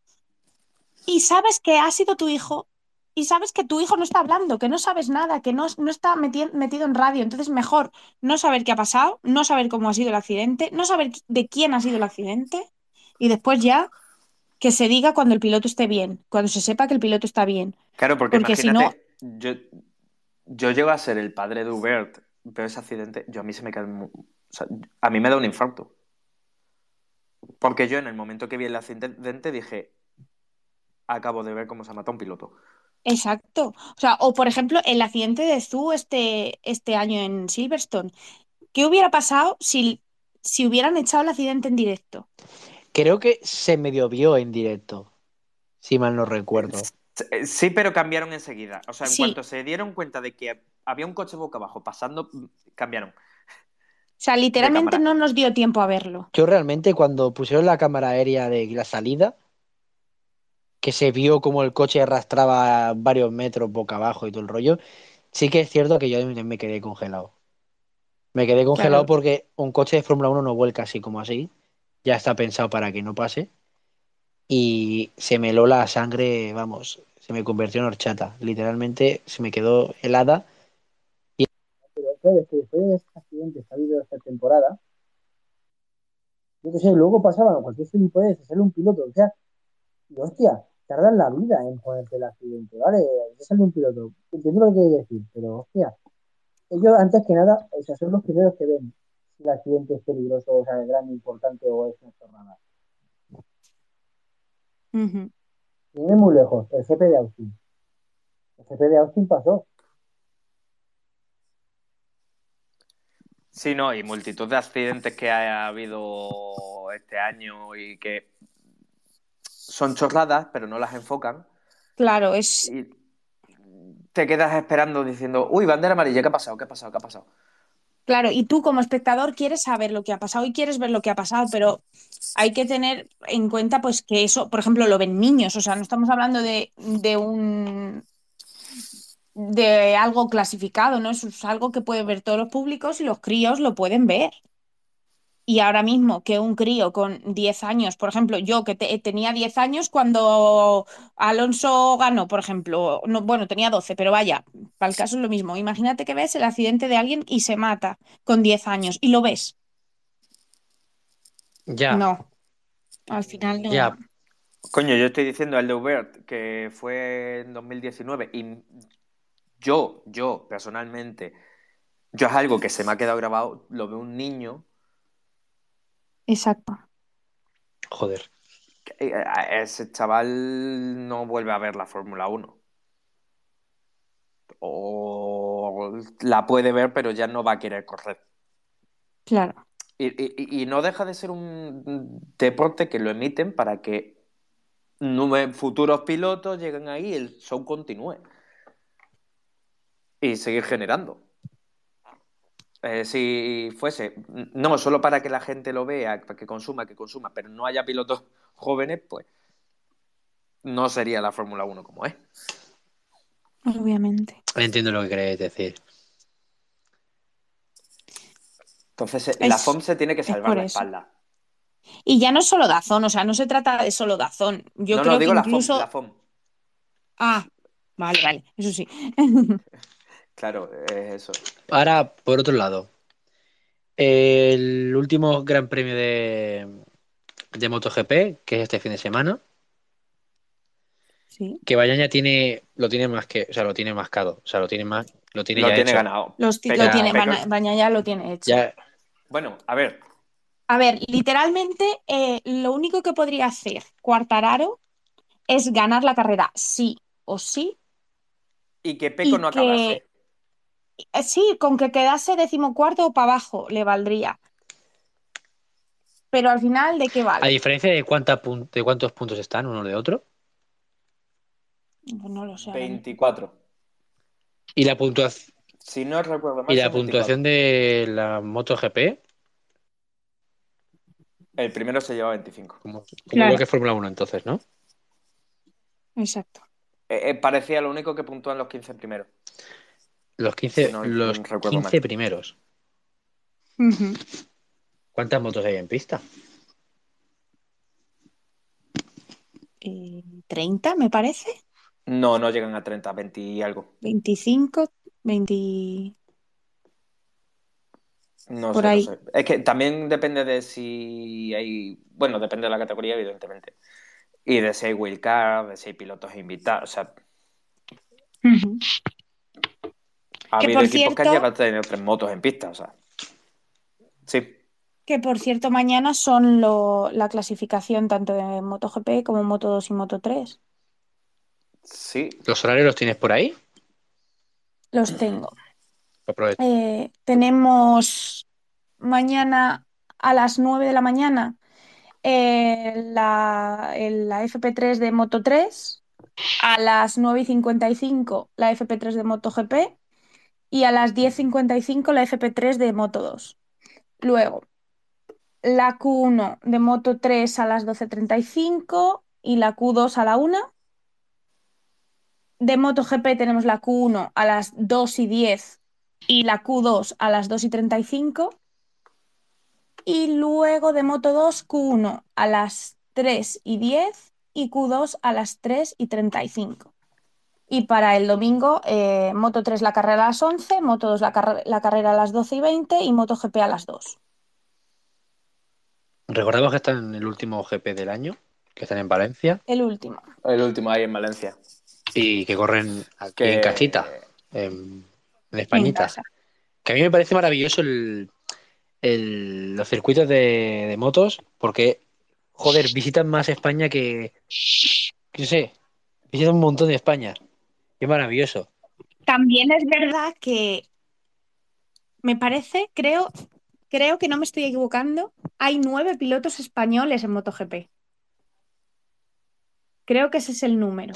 y sabes que ha sido tu hijo y sabes que tu hijo no está hablando, que no sabes nada, que no, no está metido en radio. Entonces, mejor no saber qué ha pasado, no saber cómo ha sido el accidente, no saber de quién ha sido el accidente y después ya que se diga cuando el piloto esté bien, cuando se sepa que el piloto está bien. Claro, porque, imagínate, yo, yo llego a ser el padre de Hubert, veo ese accidente, yo a mí se me cae... a mí me da un infarto. Porque yo en el momento que vi el accidente dije, acabo de ver cómo se ha matado un piloto. Exacto. O sea, o por ejemplo, el accidente de Zu este, este año en Silverstone. ¿Qué hubiera pasado si, si hubieran echado el accidente en directo? Creo que se medio vio en directo, si mal no recuerdo. Sí, pero cambiaron enseguida. O sea, en cuanto se dieron cuenta de que había un coche boca abajo pasando, cambiaron. O sea, literalmente no nos dio tiempo a verlo. Yo realmente cuando pusieron la cámara aérea de la salida, que se vio como el coche arrastraba varios metros boca abajo y todo el rollo, sí que es cierto que yo me quedé congelado. Me quedé congelado porque un coche de Fórmula 1 no vuelca así como así. Ya está pensado para que no pase. Y se me heló la sangre, vamos, se me convirtió en horchata. Literalmente se me quedó helada que después de este que ha habido esta temporada, yo qué sé, luego pasaban cualquier puede sale un piloto, o sea, y hostia, tardan la vida en ponerte el accidente, ¿vale? Ya sale un piloto, entiendo lo que quiere decir, pero hostia, ellos antes que nada, o son los primeros que ven si el accidente es peligroso, o sea, de gran importante o es una jornada. Viene muy lejos, el GP de Austin. El GP de Austin pasó. Sí, no, y multitud de accidentes que ha habido este año y que son chorradas, pero no las enfocan. Claro, es. Y te quedas esperando diciendo, uy, bandera amarilla, ¿qué ha pasado? ¿Qué ha pasado? ¿Qué ha pasado? Claro, y tú como espectador quieres saber lo que ha pasado y quieres ver lo que ha pasado, pero hay que tener en cuenta pues que eso, por ejemplo, lo ven niños, o sea, no estamos hablando de, de un de algo clasificado, ¿no? Eso es algo que pueden ver todos los públicos y los críos lo pueden ver. Y ahora mismo que un crío con 10 años, por ejemplo, yo que tenía 10 años cuando Alonso ganó, por ejemplo, no, bueno, tenía 12, pero vaya, para el caso es lo mismo. Imagínate que ves el accidente de alguien y se mata con 10 años y lo ves. Ya. No. Al final no. Ya. Coño, yo estoy diciendo el de Hubert, que fue en 2019, y yo, yo, personalmente, yo es algo que se me ha quedado grabado, lo veo un niño. Exacto. Joder. Eh, ese chaval no vuelve a ver la Fórmula 1. O la puede ver, pero ya no va a querer correr. Claro. Y, y no deja de ser un deporte que lo emiten para que futuros pilotos lleguen ahí y el show continúe y seguir generando. Eh, si fuese, no solo para que la gente lo vea, para que consuma, que consuma, pero no haya pilotos [laughs] jóvenes, pues no sería la Fórmula 1 como es. Obviamente. Entiendo lo que queréis decir. Entonces, eh, la FOM se tiene que salvar la espalda. Y ya no es solo Dazón, o sea, no se trata de solo Dazón. Yo creo que incluso... la FOM. Ah, vale, vale, eso sí. [laughs] claro, es eso. Ahora, por otro lado, el último Gran Premio de, de MotoGP, que es este fin de semana. Sí. Que Bañaña tiene, lo tiene más que, o sea, lo tiene mascado, o sea, lo tiene más, lo tiene, lo tiene ganado. lo tiene, Bañaña lo tiene hecho. Bueno, a ver. A ver, literalmente, eh, lo único que podría hacer Cuartararo es ganar la carrera, sí o sí. Y que Peco no acabase. Eh, sí, con que quedase decimocuarto o para abajo le valdría. Pero al final, ¿de qué vale? ¿A diferencia de, cuánta de cuántos puntos están uno de otro? Pues no lo sé. 24. ¿Y la puntuación? Si no recuerdo mal. ¿Y la puntuación de la MotoGP? El primero se lleva 25. Como, lo que es Fórmula 1 entonces, ¿no? Exacto. Eh, eh, parecía lo único que puntúan los 15 primeros. Los 15, los 15 primeros. ¿Cuántas motos hay en pista? 30, eh, me parece. No, no llegan a 30, 20 y algo. 25, 20. No sé, Es que también depende de si hay. Bueno, depende de la categoría, evidentemente. Y de si hay wildcard, de si hay pilotos invitados. O sea. Ha habido equipos que han llegado a tener tres motos en pista, o sea. Sí. Que por cierto, mañana son la clasificación tanto de MotoGP como Moto 2 y Moto 3. Sí. ¿Los horarios los tienes por ahí? Los tengo. Eh, tenemos mañana a las 9 de la mañana eh, la, la, FP3 de Moto 3, a las 9 y 55 la FP3 de Moto GP y a las 10.55 la FP3 de Moto 2. Luego, la Q1 de Moto 3 a las 12.35 y la Q2 a la 1 de MotoGP tenemos la Q1 a las 2 y 10 y la Q2 a las 2 y 35. Y luego de Moto 2, Q1 a las 3 y 10 y Q2 a las 3 y 35. Y para el domingo, eh, Moto 3 la carrera a las 11, Moto 2 la, la, carrera a las 12 y 20 y Moto GP a las 2. Recordamos que están en el último GP del año, que están en Valencia. El último. El último ahí en Valencia. Y que corren aquí en casita, en, Españita. que a mí me parece maravilloso el, los circuitos de, motos, porque, joder, visitan más España que, yo sé, visitan un montón de España. Qué maravilloso. También es verdad que me parece, creo, creo que no me estoy equivocando, hay nueve pilotos españoles en MotoGP. Creo que ese es el número.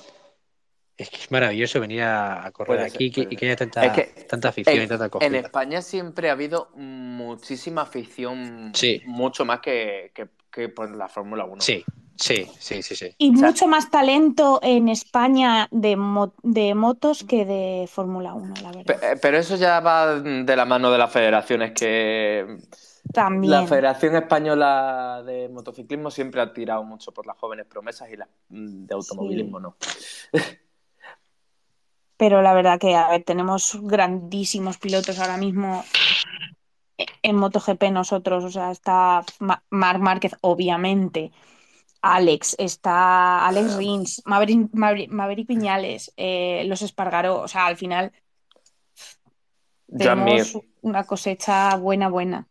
Es que es maravilloso venir a, correr aquí y que haya tanta, afición en, y tanta acogida. En España siempre ha habido muchísima afición, mucho más que, por la Fórmula 1. Sí, sí, sí, sí. sí. Y mucho más talento en España de, de motos que de Fórmula 1, la verdad. Pero eso ya va de la mano de las federaciones que... También. La Federación Española de Motociclismo siempre ha tirado mucho por las jóvenes promesas y las mm, de automovilismo no. [laughs] pero la verdad que, a ver, tenemos grandísimos pilotos ahora mismo en MotoGP nosotros, o sea, está Marc Márquez, obviamente, Alex, está Alex Rins, Maverick, Maverick, Piñales, eh, los Espargaró, o sea, al final tenemos una cosecha buena, buena.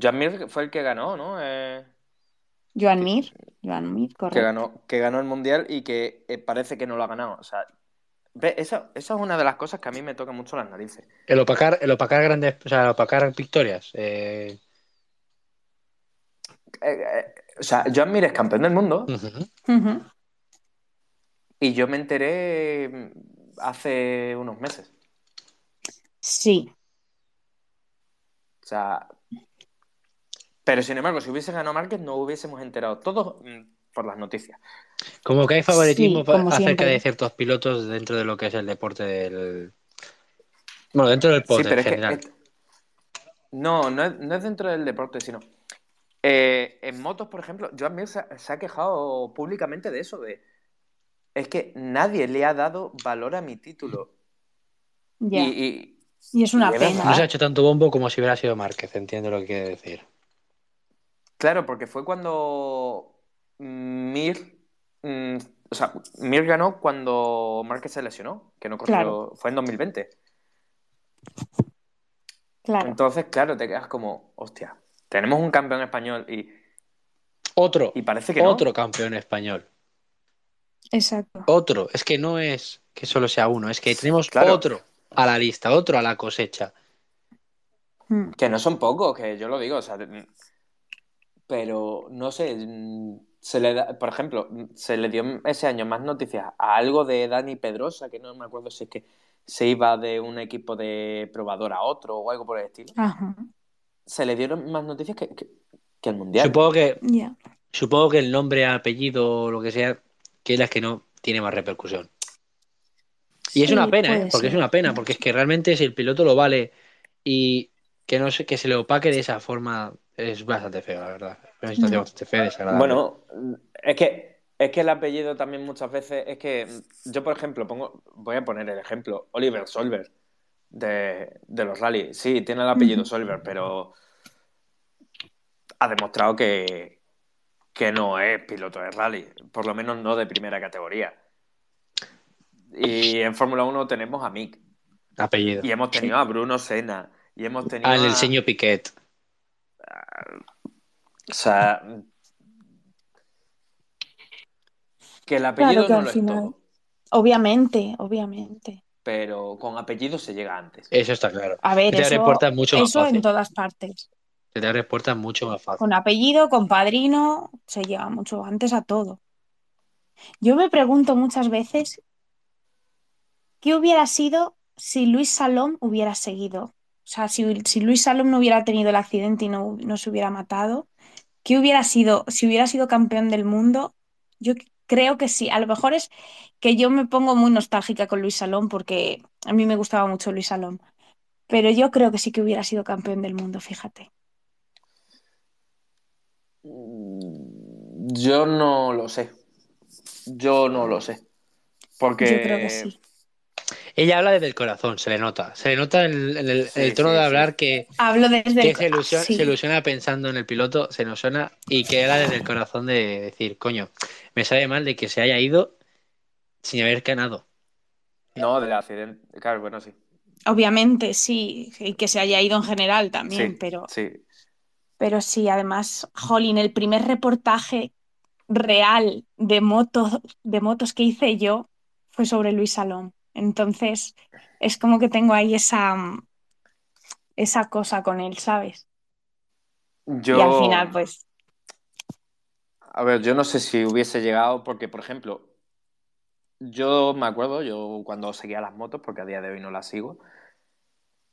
Joan Mir fue el que ganó, ¿no? Eh... Joan Mir, Joan Mir, correcto. Que ganó, que ganó el Mundial y que eh, parece que no lo ha ganado, o sea, esa, esa, es una de las cosas que a mí me toca mucho las narices. El opacar, el opacar grandes, o sea, el opacar victorias. Eh. O sea, Joan Mir es campeón del mundo. Y yo me enteré mm, hace unos meses. Sí. O sea. Pero sin embargo, si hubiese ganado Márquez, no hubiésemos enterado. Todos, mm, por las noticias. Como que hay favoritismo acerca de ciertos pilotos dentro de lo que es el deporte del. Bueno, dentro del deporte en general. No, no es, dentro del deporte, sino. Eh, en motos, por ejemplo, Joan Mir se, ha quejado públicamente de eso, de. Es que nadie le ha dado valor a mi título. Y, es una pena. No se ha hecho tanto bombo como si hubiera sido Márquez, entiendo lo que quiere decir. Claro, porque fue cuando Mir. Mm, o sea, Mir ganó cuando Márquez se lesionó, que no corrió. Fue en 2020. Claro. Entonces, claro, te quedas como, hostia, tenemos un campeón español y. Otro. Y parece que Otro campeón español. Exacto. Otro. Es que no es que solo sea uno, es que tenemos otro a la lista, otro a la cosecha. Hmm. Que no son pocos, que yo lo digo, o sea, pero no sé, se le da, por ejemplo, se le dio ese año más noticias a algo de Dani Pedrosa, que no me acuerdo si es que se iba de un equipo de probador a otro o algo por el estilo. Se le dieron más noticias que, que, el mundial. Supongo que, supongo que el nombre, apellido o lo que sea, que es la que no tiene más repercusión. Y es una pena, ¿eh? porque es una pena, porque es que realmente si el piloto lo vale y que no sé, que se le opaque de esa forma es bastante feo, la verdad. Es una bastante fea, desagradable. Bueno, es que es que el apellido también muchas veces es que yo, por ejemplo, pongo, voy a poner el ejemplo, Oliver Solver de, los rally. Sí, tiene el apellido Solver, pero ha demostrado que, que no es piloto de rally, por lo menos no de primera categoría. Y en Fórmula 1 tenemos a Mick. Apellido. Y hemos tenido a Bruno Senna. Y hemos tenido Al el señor Piquet. O sea, que el apellido no lo es todo. Obviamente, obviamente. Pero con apellido se llega antes. Eso está claro. A ver, eso, mucho eso en todas partes. Se te abre puertas mucho más fácil. Con apellido, con padrino, se llega mucho antes a todo. Yo me pregunto muchas veces qué hubiera sido si Luis Salom hubiera seguido. O sea, si, Luis Salom no hubiera tenido el accidente y no, no se hubiera matado, ¿qué hubiera sido si hubiera sido campeón del mundo? Yo creo que sí. A lo mejor es que yo me pongo muy nostálgica con Luis Salón porque a mí me gustaba mucho Luis Salón. Pero yo creo que sí que hubiera sido campeón del mundo, fíjate. Yo no lo sé. Yo no lo sé. Porque. Yo creo que sí. Ella habla desde el corazón, se le nota. Se le nota en, el, tono de hablar que, Hablo desde se, ilusiona, pensando en el piloto, se nos suena y que habla desde el corazón de decir, coño, me sabe mal de que se haya ido sin haber ganado. No, del accidente. Claro, bueno, sí. Obviamente, sí, y que se haya ido en general también, pero. Sí. Pero sí, además, Jolín, el primer reportaje real de motos, de motos que hice yo fue sobre Luis Salón. Entonces, es como que tengo ahí esa, esa cosa con él, ¿sabes? Yo... Y al final, pues... A ver, yo no sé si hubiese llegado, porque, por ejemplo, yo me acuerdo, yo cuando seguía las motos, porque a día de hoy no las sigo,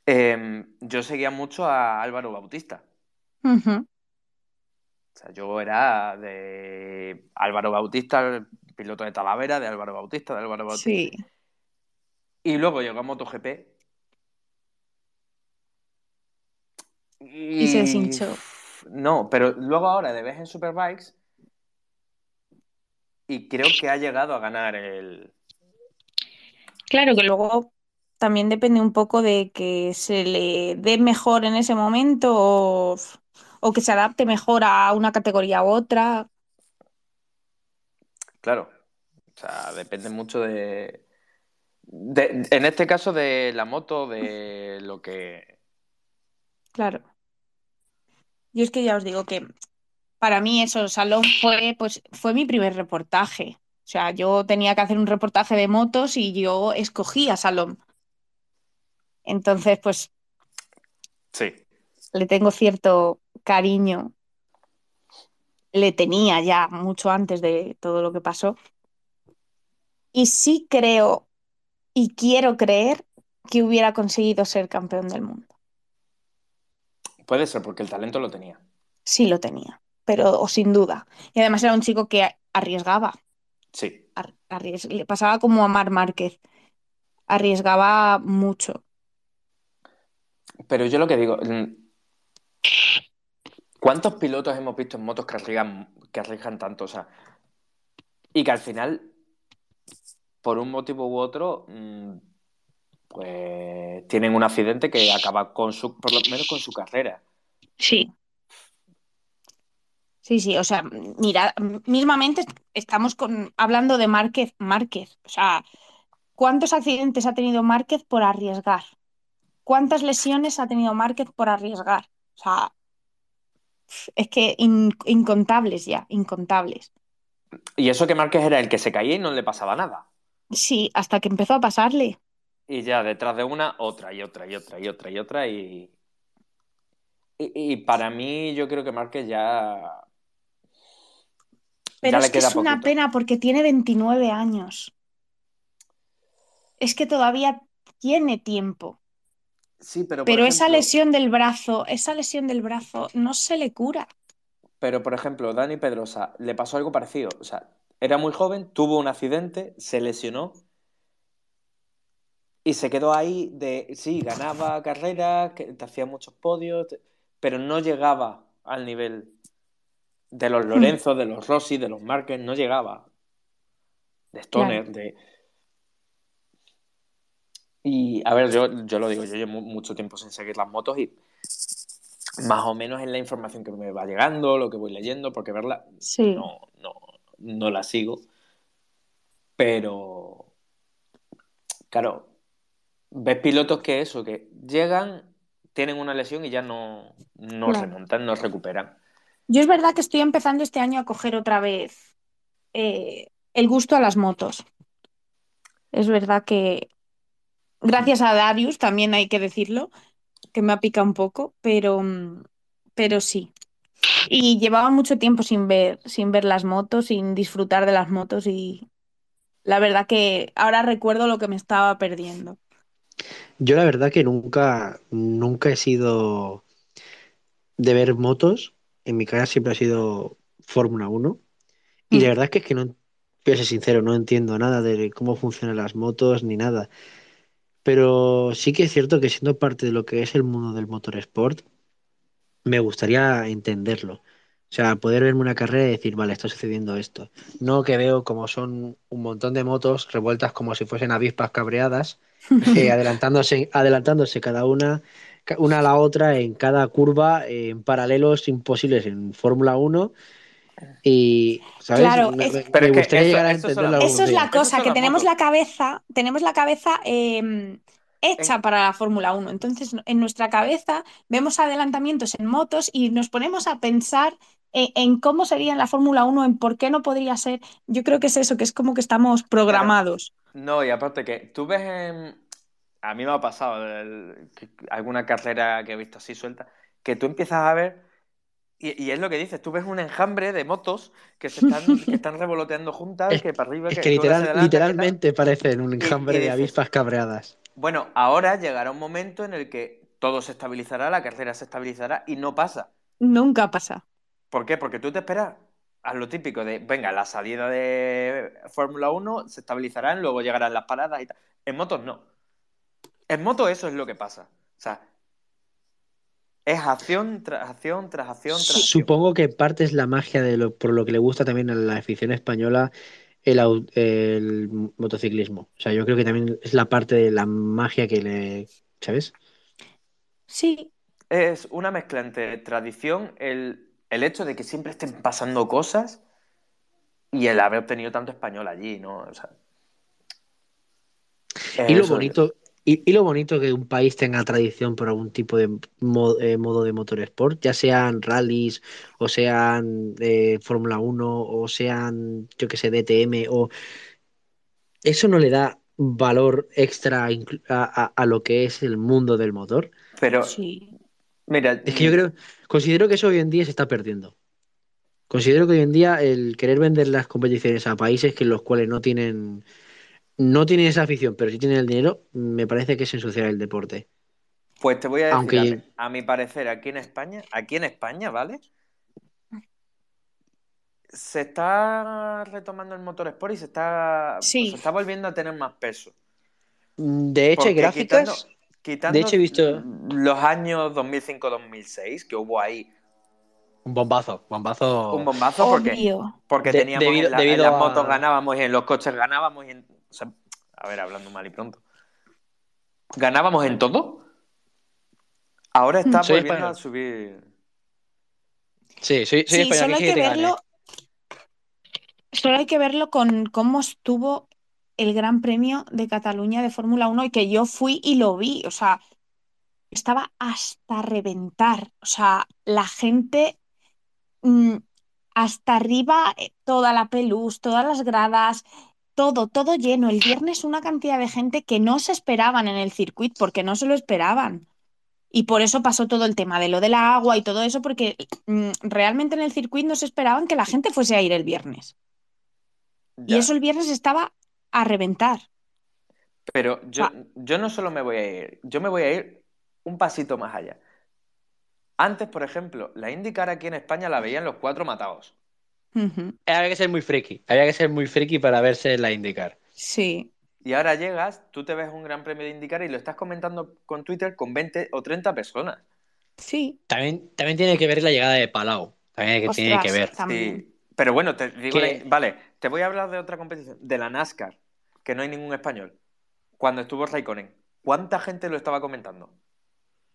em, yo seguía mucho a Álvaro Bautista. O sea, yo era de Álvaro Bautista, el piloto de Talavera, de Álvaro Bautista, de Álvaro Bautista. Sí. Y luego llegó a MotoGP. Y, se deshinchó. No, pero luego ahora de vez en Superbikes. Y creo que ha llegado a ganar el. Claro que luego también depende un poco de que se le dé mejor en ese momento o, o que se adapte mejor a una categoría u otra. Claro. O sea, depende mucho de, en este caso de la moto, de lo que... Claro. Yo es que ya os digo que para mí eso, Salón fue, pues, fue mi primer reportaje. O sea, yo tenía que hacer un reportaje de motos y yo escogí a Salón. Entonces, pues... Sí. Le tengo cierto cariño. Le tenía ya mucho antes de todo lo que pasó. Y sí creo y quiero creer que hubiera conseguido ser campeón del mundo. Puede ser, porque el talento lo tenía. Sí lo tenía, pero o sin duda. Y además era un chico que arriesgaba. Sí. Le pasaba como a Mar Márquez. Arriesgaba mucho. Pero yo lo que digo, mm, ¿cuántos pilotos hemos visto en motos que arriesgan, que arriesgan tanto? O sea, y que al final, por un motivo u otro, mm, pues tienen un accidente que acaba con su, por lo menos con su carrera. Sí. Sí, sí, o sea, mira, mismamente estamos con, hablando de Márquez, Márquez, o sea, ¿cuántos accidentes ha tenido Márquez por arriesgar? ¿Cuántas lesiones ha tenido Márquez por arriesgar? O sea, es que incontables ya, incontables. Y eso que Márquez era el que se caía y no le pasaba nada. Sí, hasta que empezó a pasarle. Y ya detrás de una, otra y otra y otra y otra y otra y... Y, para mí yo creo que Márquez ya... Pero es que es una pena porque tiene 29 años. Es que todavía tiene tiempo. Sí, pero... pero esa lesión del brazo, esa lesión del brazo no se le cura. Pero, por ejemplo, Dani Pedrosa le pasó algo parecido. O sea, era muy joven, tuvo un accidente, se lesionó y se quedó ahí de, sí, ganaba carreras, que te hacía muchos podios, pero no llegaba al nivel de los hmm. Lorenzo, de los Rossi, de los Márquez, no llegaba. De Stoner, de... Y a ver, yo, yo lo digo, yo llevo mucho tiempo sin seguir las motos y más o menos es la información que me va llegando, lo que voy leyendo, porque verla no, no, no la sigo. Pero, claro, ves pilotos que eso, que llegan, tienen una lesión y ya no, no remontan, no recuperan. Yo es verdad que estoy empezando este año a coger otra vez eh, el gusto a las motos. Es verdad que gracias a Darius, también hay que decirlo, que me ha picado un poco, pero, pero sí. Y llevaba mucho tiempo sin ver, sin ver las motos, sin disfrutar de las motos y la verdad que ahora recuerdo lo que me estaba perdiendo. Yo la verdad que nunca, nunca he sido de ver motos. En mi casa siempre ha sido Fórmula 1. Y la mm. verdad es que es que no, voy a ser sincero, no entiendo nada de cómo funcionan las motos ni nada. Pero sí que es cierto que siendo parte de lo que es el mundo del motorsport, me gustaría entenderlo. O sea, poder verme una carrera y decir, vale, está sucediendo esto. No que veo como son un montón de motos revueltas como si fuesen avispas cabreadas, [laughs] eh, adelantándose, adelantándose cada una, una a la otra en cada curva, en paralelos imposibles en Fórmula 1 y, ¿sabes? Claro, me, gustaría llegar a entenderlo. Eso es la cosa, que tenemos la cabeza, tenemos la cabeza em, hecha para la Fórmula 1. Entonces, en nuestra cabeza vemos adelantamientos en motos y nos ponemos a pensar en, cómo sería en la Fórmula 1, en por qué no podría ser. Yo creo que es eso, que es como que estamos programados. no, y aparte que tú ves en... A mí me ha pasado alguna carrera que he visto así suelta, que tú empiezas a ver y, es lo que dices, tú ves un enjambre de motos que se están, [laughs] que están revoloteando juntas, que para arriba... Es que, literalmente parecen un enjambre de avispas cabreadas. Bueno, ahora llegará un momento en el que todo se estabilizará, la carrera se estabilizará y no pasa. Nunca pasa. ¿Por qué? Porque tú te esperas a lo típico de, venga, la salida de Fórmula 1 se estabilizarán, luego llegarán las paradas y tal. En motos no. En moto eso es lo que pasa. O sea, es acción tras acción tras acción tras acción. Supongo que parte es la magia de lo, por lo que le gusta también a la afición española el, el motociclismo. O sea, yo creo que también es la parte de la magia que le. ¿Sabes? Sí. Es una mezcla entre tradición, el, hecho de que siempre estén pasando cosas y el haber tenido tanto español allí, ¿no? O sea, y lo bonito, y, lo bonito que un país tenga tradición por algún tipo de eh, modo de motorsport, ya sean rallies o sean de Fórmula 1 o sean, yo que sé, DTM o... Eso no le da valor extra a, lo que es el mundo del motor. Pero, sí. mira, es que yo creo, considero que eso hoy en día se está perdiendo. Considero que hoy en día el querer vender las competiciones a países que los cuales no tienen no tiene esa afición, pero si tiene el dinero, me parece que es ensuciar el deporte. Pues te voy a decir, a, mi, parecer, aquí en España, aquí en España, ¿vale? se está retomando el motor Sport y se está, Sí. se está volviendo a tener más peso. De hecho, hay Porque gráficas. quitando- quitando de hecho, he visto los años 2005-2006, que hubo ahí un bombazo. Bombazo. un bombazo porque, Obvio. porque De- teníamos debido- en, la- en las a- motos ganábamos y en los coches ganábamos y en- o sea, a ver, hablando mal y pronto. Ganábamos en todo. Ahora está Soy volviendo español. a subir. Sí, soy, soy Sí, español, solo hay que verlo. Solo hay que verlo con cómo estuvo el Gran Premio de Cataluña de Fórmula 1 y que yo fui y lo vi. O sea, estaba hasta reventar. O sea, la gente mm, hasta arriba, eh, toda la pelús, todas las gradas, todo, todo lleno. El viernes una cantidad de gente que no se esperaban en el circuito porque no se lo esperaban. Y por eso pasó todo el tema de lo del agua y todo eso, porque mm, realmente en el circuito no se esperaban que la gente fuese a ir el viernes. Ya. Y eso el viernes estaba a reventar. Pero yo, Ah. yo no solo me voy a ir, yo me voy a ir un pasito más allá. Antes, por ejemplo, la IndyCar aquí en España la veían los cuatro matados. Había que ser muy friki. Había que ser muy friki para verse en la indicar. Sí, Y ahora llegas, tú te ves un gran premio de IndyCar y lo estás comentando con Twitter con 20 o 30 personas. sí. También, también tiene que ver la llegada de Palau. También tiene que ver. Sí. Pero bueno, te digo, la- vale, te voy a hablar de otra competición, de la NASCAR, que no hay ningún español. Cuando estuvo Raikkonen, ¿cuánta gente lo estaba comentando?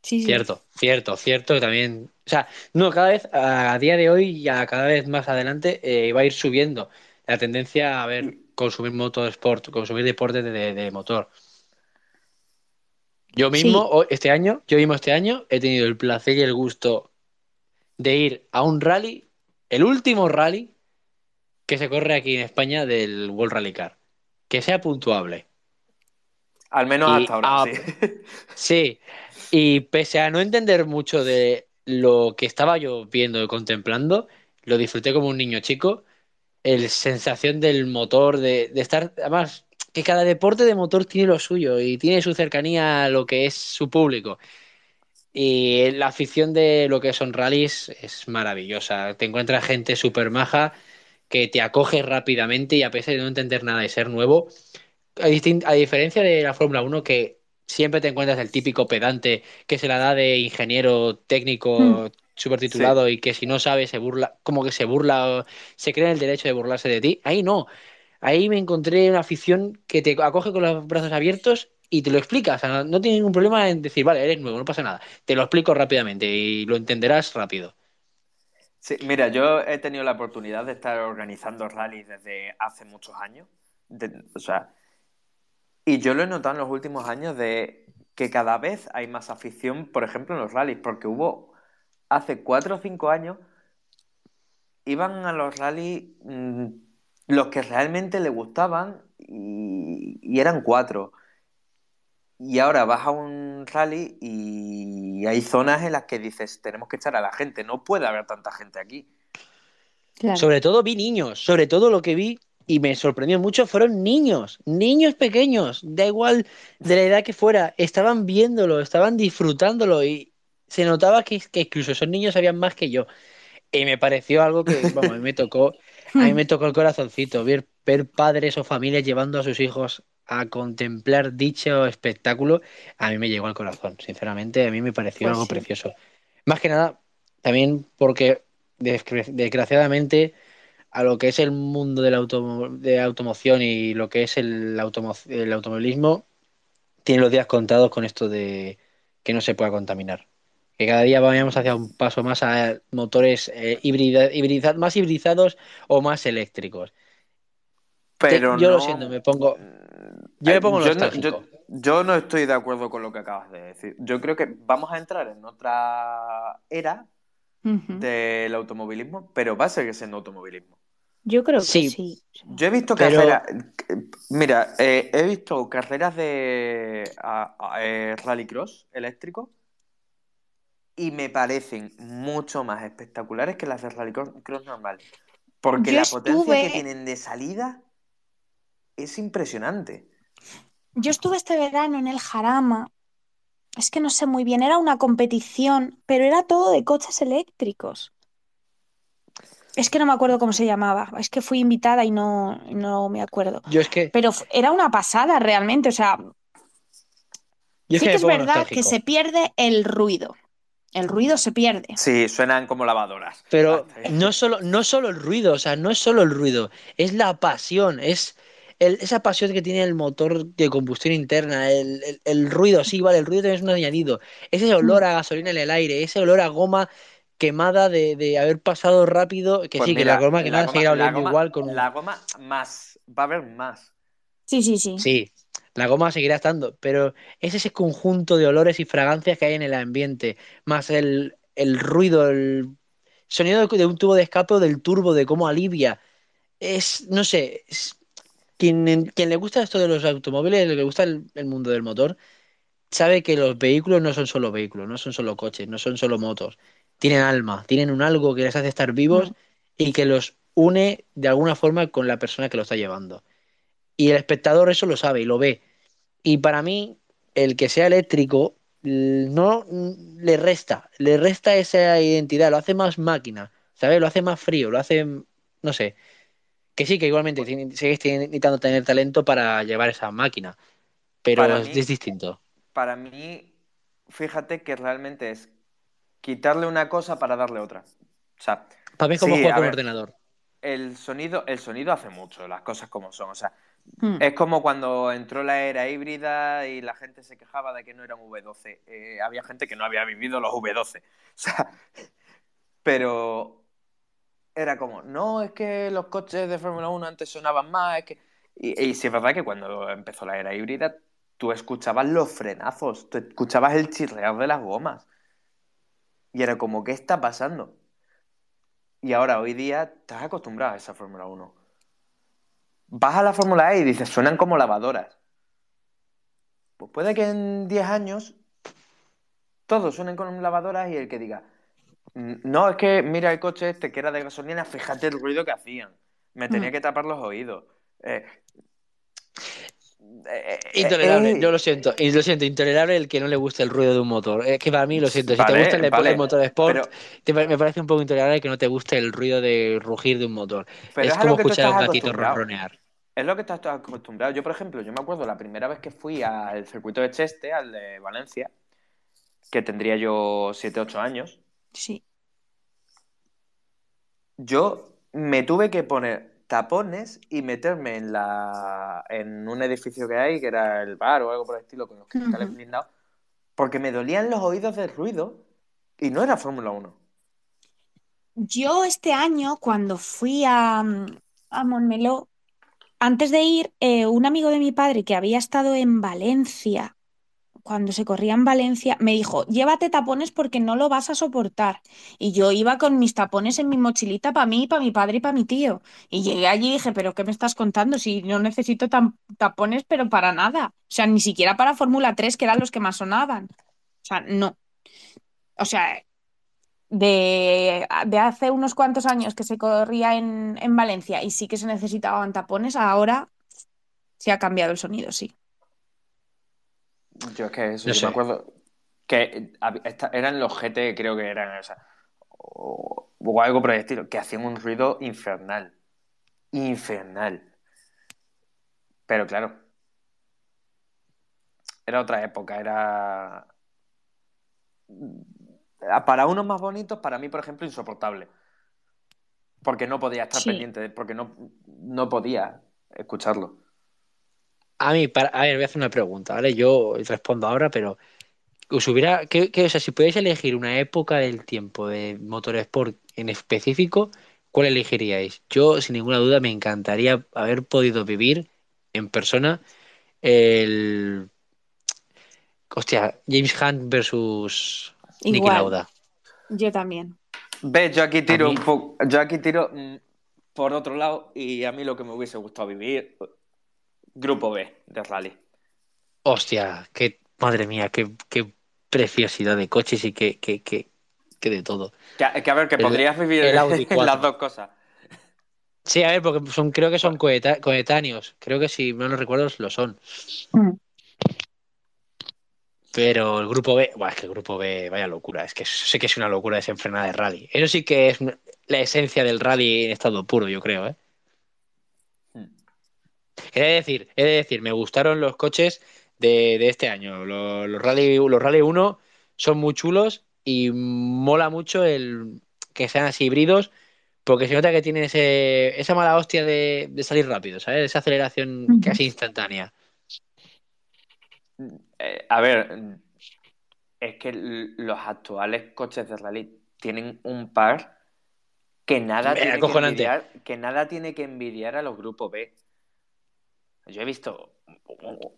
Sí, sí. Cierto, cierto, cierto. que También. O sea, no, cada vez, a día de hoy y a cada vez más adelante, eh, va a ir subiendo la tendencia a ver, consumir motorsport, consumir deporte de, de- de motor. Yo mismo, Sí. hoy- este año, yo mismo este año, he tenido el placer y el gusto de ir a un rally, el último rally que se corre aquí en España del World Rally Car. Que sea puntuable. Al menos Y- hasta ahora, ah, sí. [laughs] Sí, y pese a no entender mucho de lo que estaba yo viendo y contemplando, lo disfruté como un niño chico. El sensación del motor, de, de estar, además, que cada deporte de motor tiene lo suyo y tiene su cercanía a lo que es su público. Y la afición de lo que son rallies es maravillosa. Te encuentras gente súper maja que te acoge rápidamente y a pesar de no entender nada y ser nuevo, a, a diferencia de la Fórmula 1 que siempre te encuentras el típico pedante que se la da de ingeniero técnico Mm. súper titulado y que si no sabe se burla, como que se burla, se cree en el derecho de burlarse de ti. Ahí no. Ahí me encontré una afición que te acoge con los brazos abiertos y te lo explica. O sea, no tiene ningún problema en decir, vale, eres nuevo, no pasa nada. Te lo explico rápidamente y lo entenderás rápido. Sí, mira, yo he tenido la oportunidad de estar organizando rallies desde hace muchos años. De- o sea, y yo lo he notado en los últimos años de que cada vez hay más afición, por ejemplo, en los rallies, porque hubo hace cuatro o cinco años, iban a los rallies mm, los que realmente le gustaban y, y eran cuatro. Y ahora vas a un rally y hay zonas en las que dices, tenemos que echar a la gente, no puede haber tanta gente aquí. Claro. Sobre todo vi niños, sobre todo lo que vi y me sorprendió mucho fueron niños, niños pequeños, da igual de la edad que fuera, estaban viéndolo, estaban disfrutándolo y se notaba que, que incluso esos niños sabían más que yo. Y me pareció algo que, [laughs] vamos, a mí me tocó, a mí me tocó el corazoncito, ver, ver padres o familias llevando a sus hijos a contemplar dicho espectáculo, a mí me llegó al corazón, sinceramente, a mí me pareció Pues algo sí. precioso. Más que nada, también porque desgra- desgraciadamente a lo que es el mundo de la de automoción y lo que es el, automo- el automovilismo, tiene los días contados con esto de que no se pueda contaminar. Que cada día vayamos hacia un paso más a motores eh, hibrida- más hibrizados o más eléctricos. Te- Pero yo no- lo siento, me pongo. Yo me Eh, pongo yo no, yo- yo no estoy de acuerdo con lo que acabas de decir. Yo creo que vamos a entrar en otra era del automovilismo, pero va a seguir siendo automovilismo. Yo creo que Sí. sí. Yo he visto Pero- carreras. Mira, eh, he visto carreras de a- a- eh, rallycross eléctrico y me parecen mucho más espectaculares que las de rallycross normal. Porque Yo la potencia que tienen de salida es impresionante. Yo estuve este verano en el Jarama. Es que no sé muy bien, era una competición, pero era todo de coches eléctricos. Es que no me acuerdo cómo se llamaba. Es que fui invitada y no, no me acuerdo. Yo es que. Pero era una pasada realmente. O sea, Yo sí que es verdad que se pierde el ruido. El ruido se pierde. Sí, suenan como lavadoras. Pero Ah, no solo, no solo el ruido, o sea, no es solo el ruido, es la pasión, es el- esa pasión que tiene el motor de combustión interna, el, el- el ruido, sí, vale, el ruido también es un añadido, ese olor a gasolina en el aire, ese olor a goma quemada de, de haber pasado rápido, que Pues sí, que la goma seguirá la oliendo goma- igual con La goma más. Va a haber más. Sí, sí, sí. Sí, la goma seguirá estando, pero es ese conjunto de olores y fragancias que hay en el ambiente, más el, el ruido, el sonido de, de un tubo de escape o del turbo, de cómo alivia. Es, no sé, es- quien, quien le gusta esto de los automóviles, le gusta el, el mundo del motor, sabe que los vehículos no son solo vehículos, no son solo coches, no son solo motos. Tienen alma, tienen un algo que les hace estar vivos y que los une de alguna forma con la persona que lo está llevando. Y el espectador eso lo sabe y lo ve. Y para mí, el que sea eléctrico no mm, le resta, le resta esa identidad, lo hace más máquina, ¿sabes? Lo hace más frío, lo hace, no sé. Que sí, que igualmente tiene- sigues necesitando tener talento para llevar esa máquina, pero Para es, mí- es distinto. Para mí, fíjate que realmente es quitarle una cosa para darle otra. O sea, Para mí es como Sí, jugar con ver. ordenador. el sonido, el sonido hace mucho, las cosas como son. O sea, Mm. es como cuando entró la era híbrida y la gente se quejaba de que no era un V12. Eh, había gente que no había vivido los V12. [laughs] O sea, pero era como, no, es que los coches de Fórmula 1 antes sonaban más. Es que... Y, y sí es verdad que cuando empezó la era híbrida, tú escuchabas los frenazos, tú escuchabas el chirrear de las gomas. Y era como, ¿qué está pasando? Y ahora, hoy día, estás acostumbrado a esa Fórmula 1. Vas a la Fórmula E y dices, suenan como lavadoras. Pues puede que en 10 años todos suenen como lavadoras y el que diga, "Mm, no, es que mira el coche este que era de gasolina, fíjate el ruido que hacían. Me tenía Mm. que tapar los oídos. Eh, Intolerable, eh, yo lo siento, y lo siento, intolerable el que no le guste el ruido de un motor. Es que para mí lo siento, si te gusta el, vale, el motor Sport, pero- te pa- me parece un poco intolerable que no te guste el ruido de rugir de un motor. Pero es como escuchar a un gatito ronronear. Es lo que estás acostumbrado. Yo, por ejemplo, yo me acuerdo la primera vez que fui al circuito de Cheste, al de Valencia, que tendría yo 7, 8 años, Sí. yo me tuve que poner tapones y meterme en la en un edificio que hay, que era el bar o algo por el estilo, con los cristales Ujú. blindados, porque me dolían los oídos del ruido y no era Fórmula 1. Yo este año, cuando fui a, a Montmeló, antes de ir, eh, un amigo de mi padre que había estado en Valencia, cuando se corría en Valencia, me dijo, llévate tapones porque no lo vas a soportar. Y yo iba con mis tapones en mi mochilita para mí, para mi padre y para mi tío. Y llegué allí y dije, pero ¿qué me estás contando? Si no necesito tapones, pero para nada. O sea, ni siquiera para Fórmula 3, que eran los que más sonaban. O sea, no. O sea, de, de hace unos cuantos años que se corría en, en Valencia y sí que se necesitaban tapones, ahora se ha cambiado el sonido, sí. Yo es que eso, No yo sé. me acuerdo que esta- eran los GT, creo que eran, o, sea, o, o algo por el estilo, que hacían un ruido infernal. Infernal. Pero claro, era otra época, era... Para unos más bonitos, para mí, por ejemplo, insoportable. Porque no podía estar Sí. pendiente, porque no, no podía escucharlo. A mí, para, a ver, voy a hacer una pregunta, ¿vale? Yo respondo ahora, pero os hubiera, que, que, o sea, si pudierais elegir una época del tiempo de motorsport en específico, ¿cuál elegiríais? Yo, sin ninguna duda, me encantaría haber podido vivir en persona el, hostia, James Hunt versus Igual. Lauda. Yo también. Ves, yo aquí tiro un poco, yo aquí tiro mm, por otro lado y a mí lo que me hubiese gustado vivir, grupo B de rally. Hostia, qué, madre mía, qué, qué preciosidad de coches y qué, qué, qué, qué de todo. Que, a- que a ver, que El- podrías vivir el Audi [laughs] 4. las dos cosas. Sí, a ver, porque son, creo que son coeta- coetáneos. Creo que si no lo recuerdo lo son. Mm. Pero el grupo B, bueno, es que el grupo B, vaya locura, es que sé que es una locura desenfrenada de rally. Eso sí que es la esencia del rally en estado puro, yo creo, ¿eh? He de decir, he de decir, me gustaron los coches de, este año. Los, los, rally, los Rally 1 son muy chulos y mola mucho el que sean así híbridos porque se nota que tienen ese, esa mala hostia de, salir rápido, ¿sabes? Esa aceleración casi instantánea. Eh, a ver, es que los actuales coches de rally tienen un par que nada, tiene que, envidiar, que nada tiene que envidiar a los grupos B. Yo he visto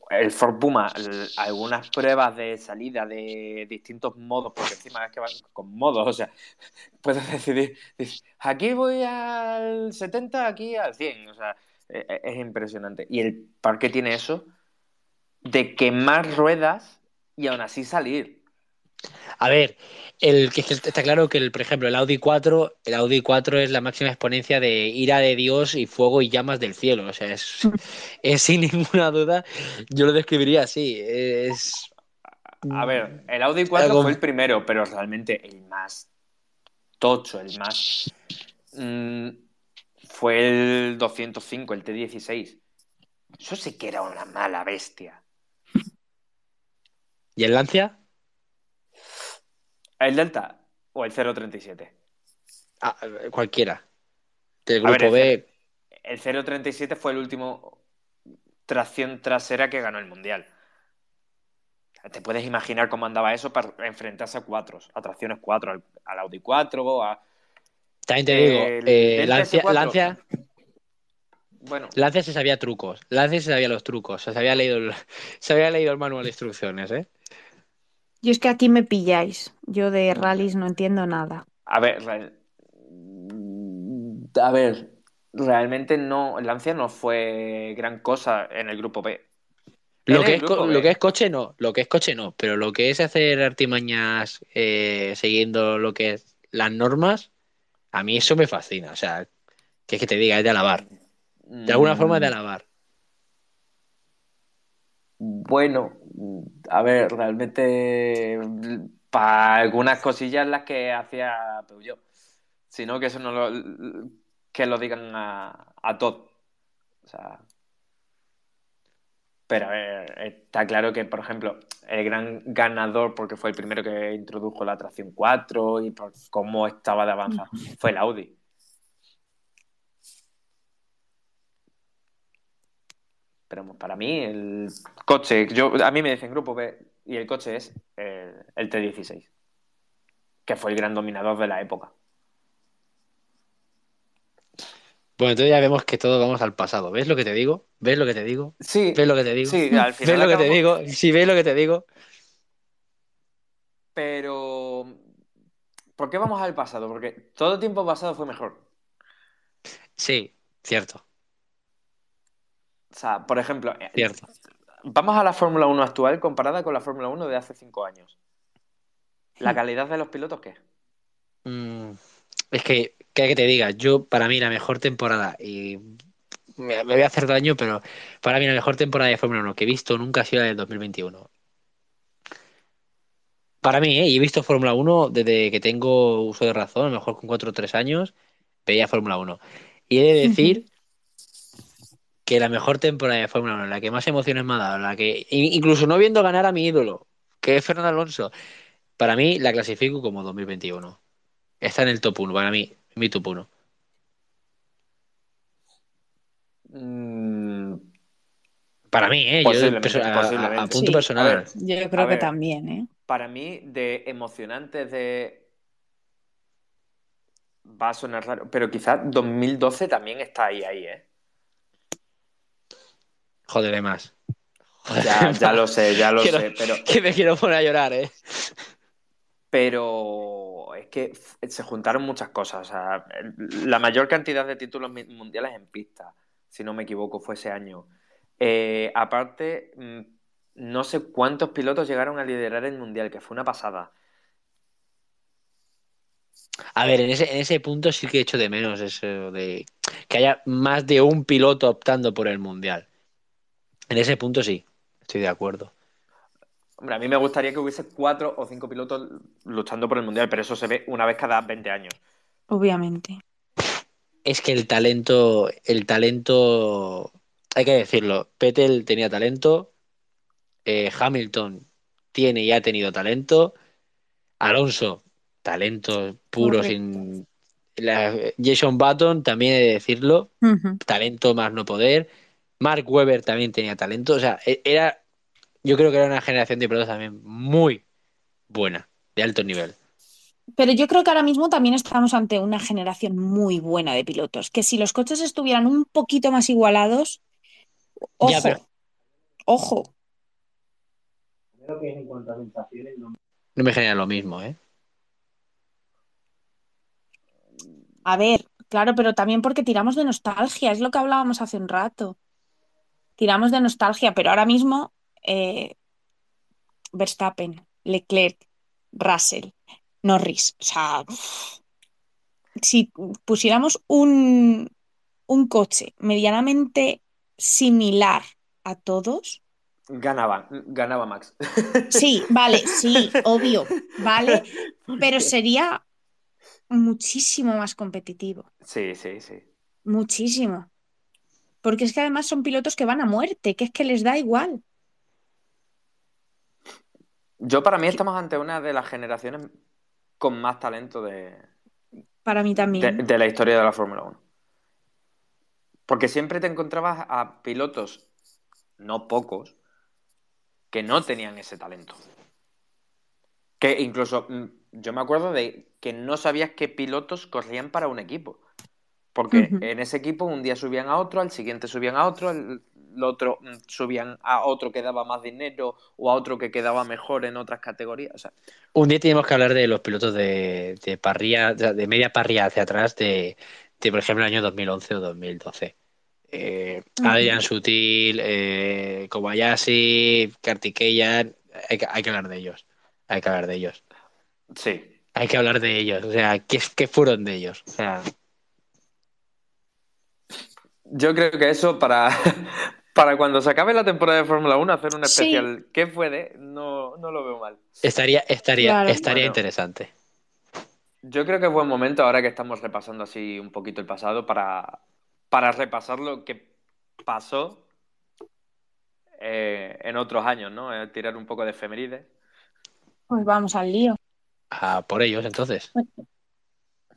el Ford Puma, algunas pruebas de salida de distintos modos, porque encima es que van con modos, o sea, [laughs] puedes decidir, aquí voy al 70, aquí al 100, o sea, e, e, es, impresionante. Y el parque tiene eso de quemar ruedas y aún así salir. A ver, el que está claro que el, por ejemplo, el Audi 4, el Audi 4 es la máxima exponencia de ira de Dios y fuego y llamas del cielo. O sea, es, [laughs] sin ninguna duda, yo lo describiría así. Es. A ver, el Audi 4 fue el primero, pero realmente el más tocho, el más. Mm, fue el 205, el T16. Eso sí que era una mala bestia. ¿Y el Lancia? ¿El Delta o el 037? Ah, cualquiera. Del grupo B. El 037 fue el último tracción trasera que ganó el Mundial. Te puedes imaginar cómo andaba eso para enfrentarse a cuatro, a tracciones 4, al, Audi 4, a. También te digo, eh, Lancia, Bueno. Lancia se sabía trucos. Lancia se sabía los trucos. Se había leído [laughs] se había leído el manual de instrucciones, ¿eh? Yo es que aquí me pilláis. Yo de rallies no entiendo nada. A ver, a ver, realmente no, Lancia no fue gran cosa en el grupo B. Lo que, es, lo que es coche no, lo que es coche no, pero lo que es hacer artimañas eh, siguiendo lo que es las normas, a mí eso me fascina. O sea, que es que te diga, es de alabar. De alguna forma es de mm. alabar. Bueno, a ver, realmente para algunas cosillas las que hacía Peugeot. Sino que eso no lo, que lo digan a, a Todd. O sea. Pero a ver, está claro que, por ejemplo, el gran ganador, porque fue el primero que introdujo la tracción 4 y por cómo estaba de avanzar, fue el Audi. Pero para mí, el coche, yo, a mí me dicen grupo B y el coche es el, T16, que fue el gran dominador de la época. Bueno, entonces ya vemos que todos vamos al pasado. ¿Ves lo que te digo? ¿Ves lo que te digo? Sí. ¿Ves lo que te digo? Sí, al final. ¿Ves lo que te digo? Sí, ves lo que te digo. Pero. ¿Por qué vamos al pasado? Porque todo tiempo pasado fue mejor. Sí, cierto. O sea, por ejemplo, eh, vamos a la Fórmula 1 actual comparada con la Fórmula 1 de hace cinco años. ¿La hmm. calidad de los pilotos qué? Mm, es que, ¿qué que te diga? Yo, para mí, la mejor temporada, y me, voy a hacer daño, pero para mí la mejor temporada de Fórmula 1 que he visto nunca ha sido la del 2021. Para mí, ¿eh? y he visto Fórmula 1 desde que tengo uso de razón, a lo mejor con 4 o 3 años, veía Fórmula 1. Y he de [laughs] decir que la mejor temporada de Fórmula 1, la que más emociones me ha dado, la que incluso no viendo ganar a mi ídolo, que es Fernando Alonso, para mí la clasifico como 2021. Está en el top 1, para mí, mi top 1. Mm. Para mí, ¿eh? Yo, a, punto personal. yo creo que también, ¿eh? Para mí, de emocionantes de. Va a sonar raro, pero quizás 2012 también está ahí, ahí, ¿eh? Joder, más. ya, lo sé, ya lo [laughs] sé, pero... [laughs] Que me quiero poner a llorar, ¿eh? Pero es que se juntaron muchas cosas. O sea, la mayor cantidad de títulos mundiales en pista, si no me equivoco, fue ese año. Eh, aparte, mm, no sé cuántos pilotos llegaron a liderar el mundial, que fue una pasada. A ver, en ese, en ese punto sí que he hecho de menos eso de que haya más de un piloto optando por el mundial. En ese punto sí, estoy de acuerdo. Hombre, a mí me gustaría que hubiese cuatro o cinco pilotos luchando por el mundial, pero eso se ve una vez cada 20 años. Obviamente. Es que el talento, el talento, hay que decirlo, Petel tenía talento, eh, Hamilton tiene y ha tenido talento, Alonso, talento puro, sin Jason Button, también he de decirlo, talento más no poder. Mark Webber también tenía talento. O sea, e-, era. Yo creo que era una generación de pilotos también muy buena, de alto nivel. Pero yo creo que ahora mismo también estamos ante una generación muy buena de pilotos. Que si los coches estuvieran un poquito más igualados. Ojo. Ojo. Creo que en cuanto a sensaciones no, no me genera lo mismo, ¿eh? A ver, claro, pero también porque tiramos de nostalgia, es lo que hablábamos hace un rato. Tiramos de nostalgia, pero ahora mismo eh, Verstappen, Leclerc, Russell, Norris, o sea, si pusiéramos un, un coche medianamente similar a todos, Ganaba, ganaba Max. Sí, vale, sí, [laughs] obvio, vale, pero sería muchísimo más competitivo. Sí, sí, sí. Muchísimo. Porque es que además son pilotos que van a muerte, que es que les da igual. Yo para mí estamos ante una de las generaciones con más talento de... Para mí también. De, la historia de la Fórmula 1. Porque siempre te encontrabas a pilotos, no pocos, que no tenían ese talento. Que incluso mm, yo me acuerdo de que no sabías qué pilotos corrían para un equipo. Porque en ese equipo un día subían a otro, al siguiente subían a otro, el, otro mm, subían a otro que daba más dinero o a otro que quedaba mejor en otras categorías. Un día tenemos que hablar de los pilotos de, de parrilla, de media parrilla hacia atrás de, por ejemplo, el año 2011 o 2012. Eh, Adrian Sutil, eh, Kobayashi, Kartikeyan, hay que, hay que hablar de ellos. Hay que hablar de ellos. Sí. Hay que hablar de ellos. O sea, ¿qué, qué fueron de ellos? O sea. Yo creo que eso para, [laughs] para cuando se acabe la temporada de Fórmula 1, hacer un especial ¿qué fue de? No, no lo veo mal. Estaría, estaría, estaría interesante. Yo creo que es buen momento, ahora que estamos repasando así un poquito el pasado, para, para repasar lo que pasó eh, en otros años, ¿no? Eh, tirar un poco de efemérides. Pues vamos al lío. Ah, por ellos, entonces.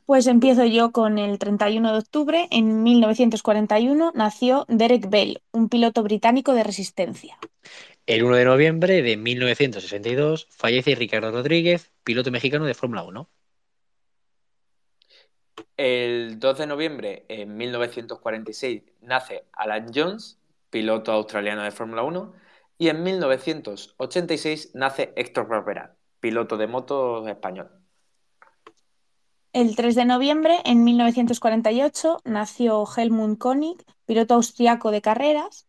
Pues empiezo yo con el 31 de octubre. En 1941 nació Derek Bell, un piloto británico de resistencia. El 1 de noviembre de 1962 fallece Ricardo Rodríguez, piloto mexicano de Fórmula 1. El 2 de noviembre de 1946 nace Alan Jones, piloto australiano de Fórmula 1. Y en 1986 nace Héctor Barbera, piloto de moto español. El 3 de noviembre, en 1948, nació Helmut Koenig, piloto austriaco de carreras.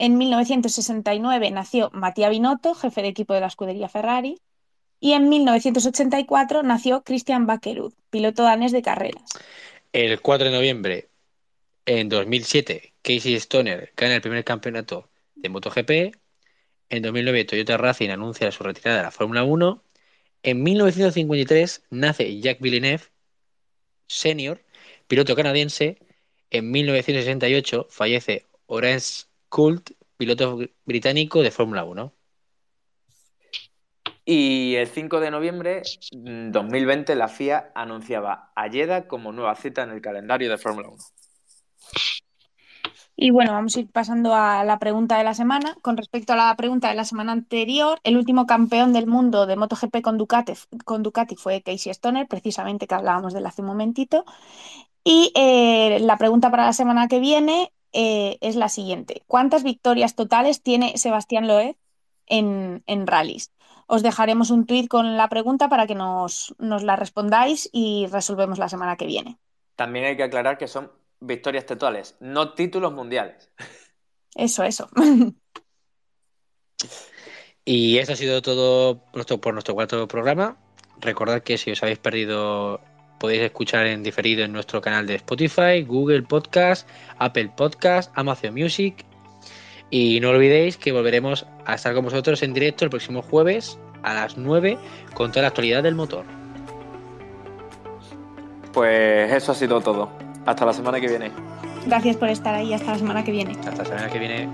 En 1969 nació Mattia Binotto, jefe de equipo de la escudería Ferrari. Y en 1984 nació Christian Bakerud, piloto danés de carreras. El 4 de noviembre, en 2007, Casey Stoner gana el primer campeonato de MotoGP. En 2009, Toyota Racing anuncia su retirada de la Fórmula 1 en 1953 nace Jacques Villeneuve, senior, piloto canadiense. En 1968 fallece Horace Coult, piloto británico de Fórmula 1. Y el 5 de noviembre de 2020 la FIA anunciaba a Jeddah como nueva cita en el calendario de Fórmula 1. Y bueno, vamos a ir pasando a la pregunta de la semana. Con respecto a la pregunta de la semana anterior, el último campeón del mundo de MotoGP con Ducati, con fue Casey Stoner, precisamente que hablábamos de él hace un momentito. Y eh, la pregunta para la semana que viene eh, es la siguiente. ¿Cuántas victorias totales tiene Sebastián Loeb en, en rallies? Os dejaremos un tuit con la pregunta para que nos, nos la respondáis y resolvemos la semana que viene. También hay que aclarar que son victorias totales, no títulos mundiales. Eso, eso. Y esto ha sido todo por nuestro cuarto programa. Recordad que si os habéis perdido, podéis escuchar en diferido en nuestro canal de Spotify, Google Podcast, Apple Podcast, Amazon Music. Y no olvidéis que volveremos a estar con vosotros en directo el próximo jueves a las 9 con toda la actualidad del motor. Pues eso ha sido todo. Hasta la semana que viene. Gracias por estar ahí. Hasta la semana que viene. Hasta la semana que viene.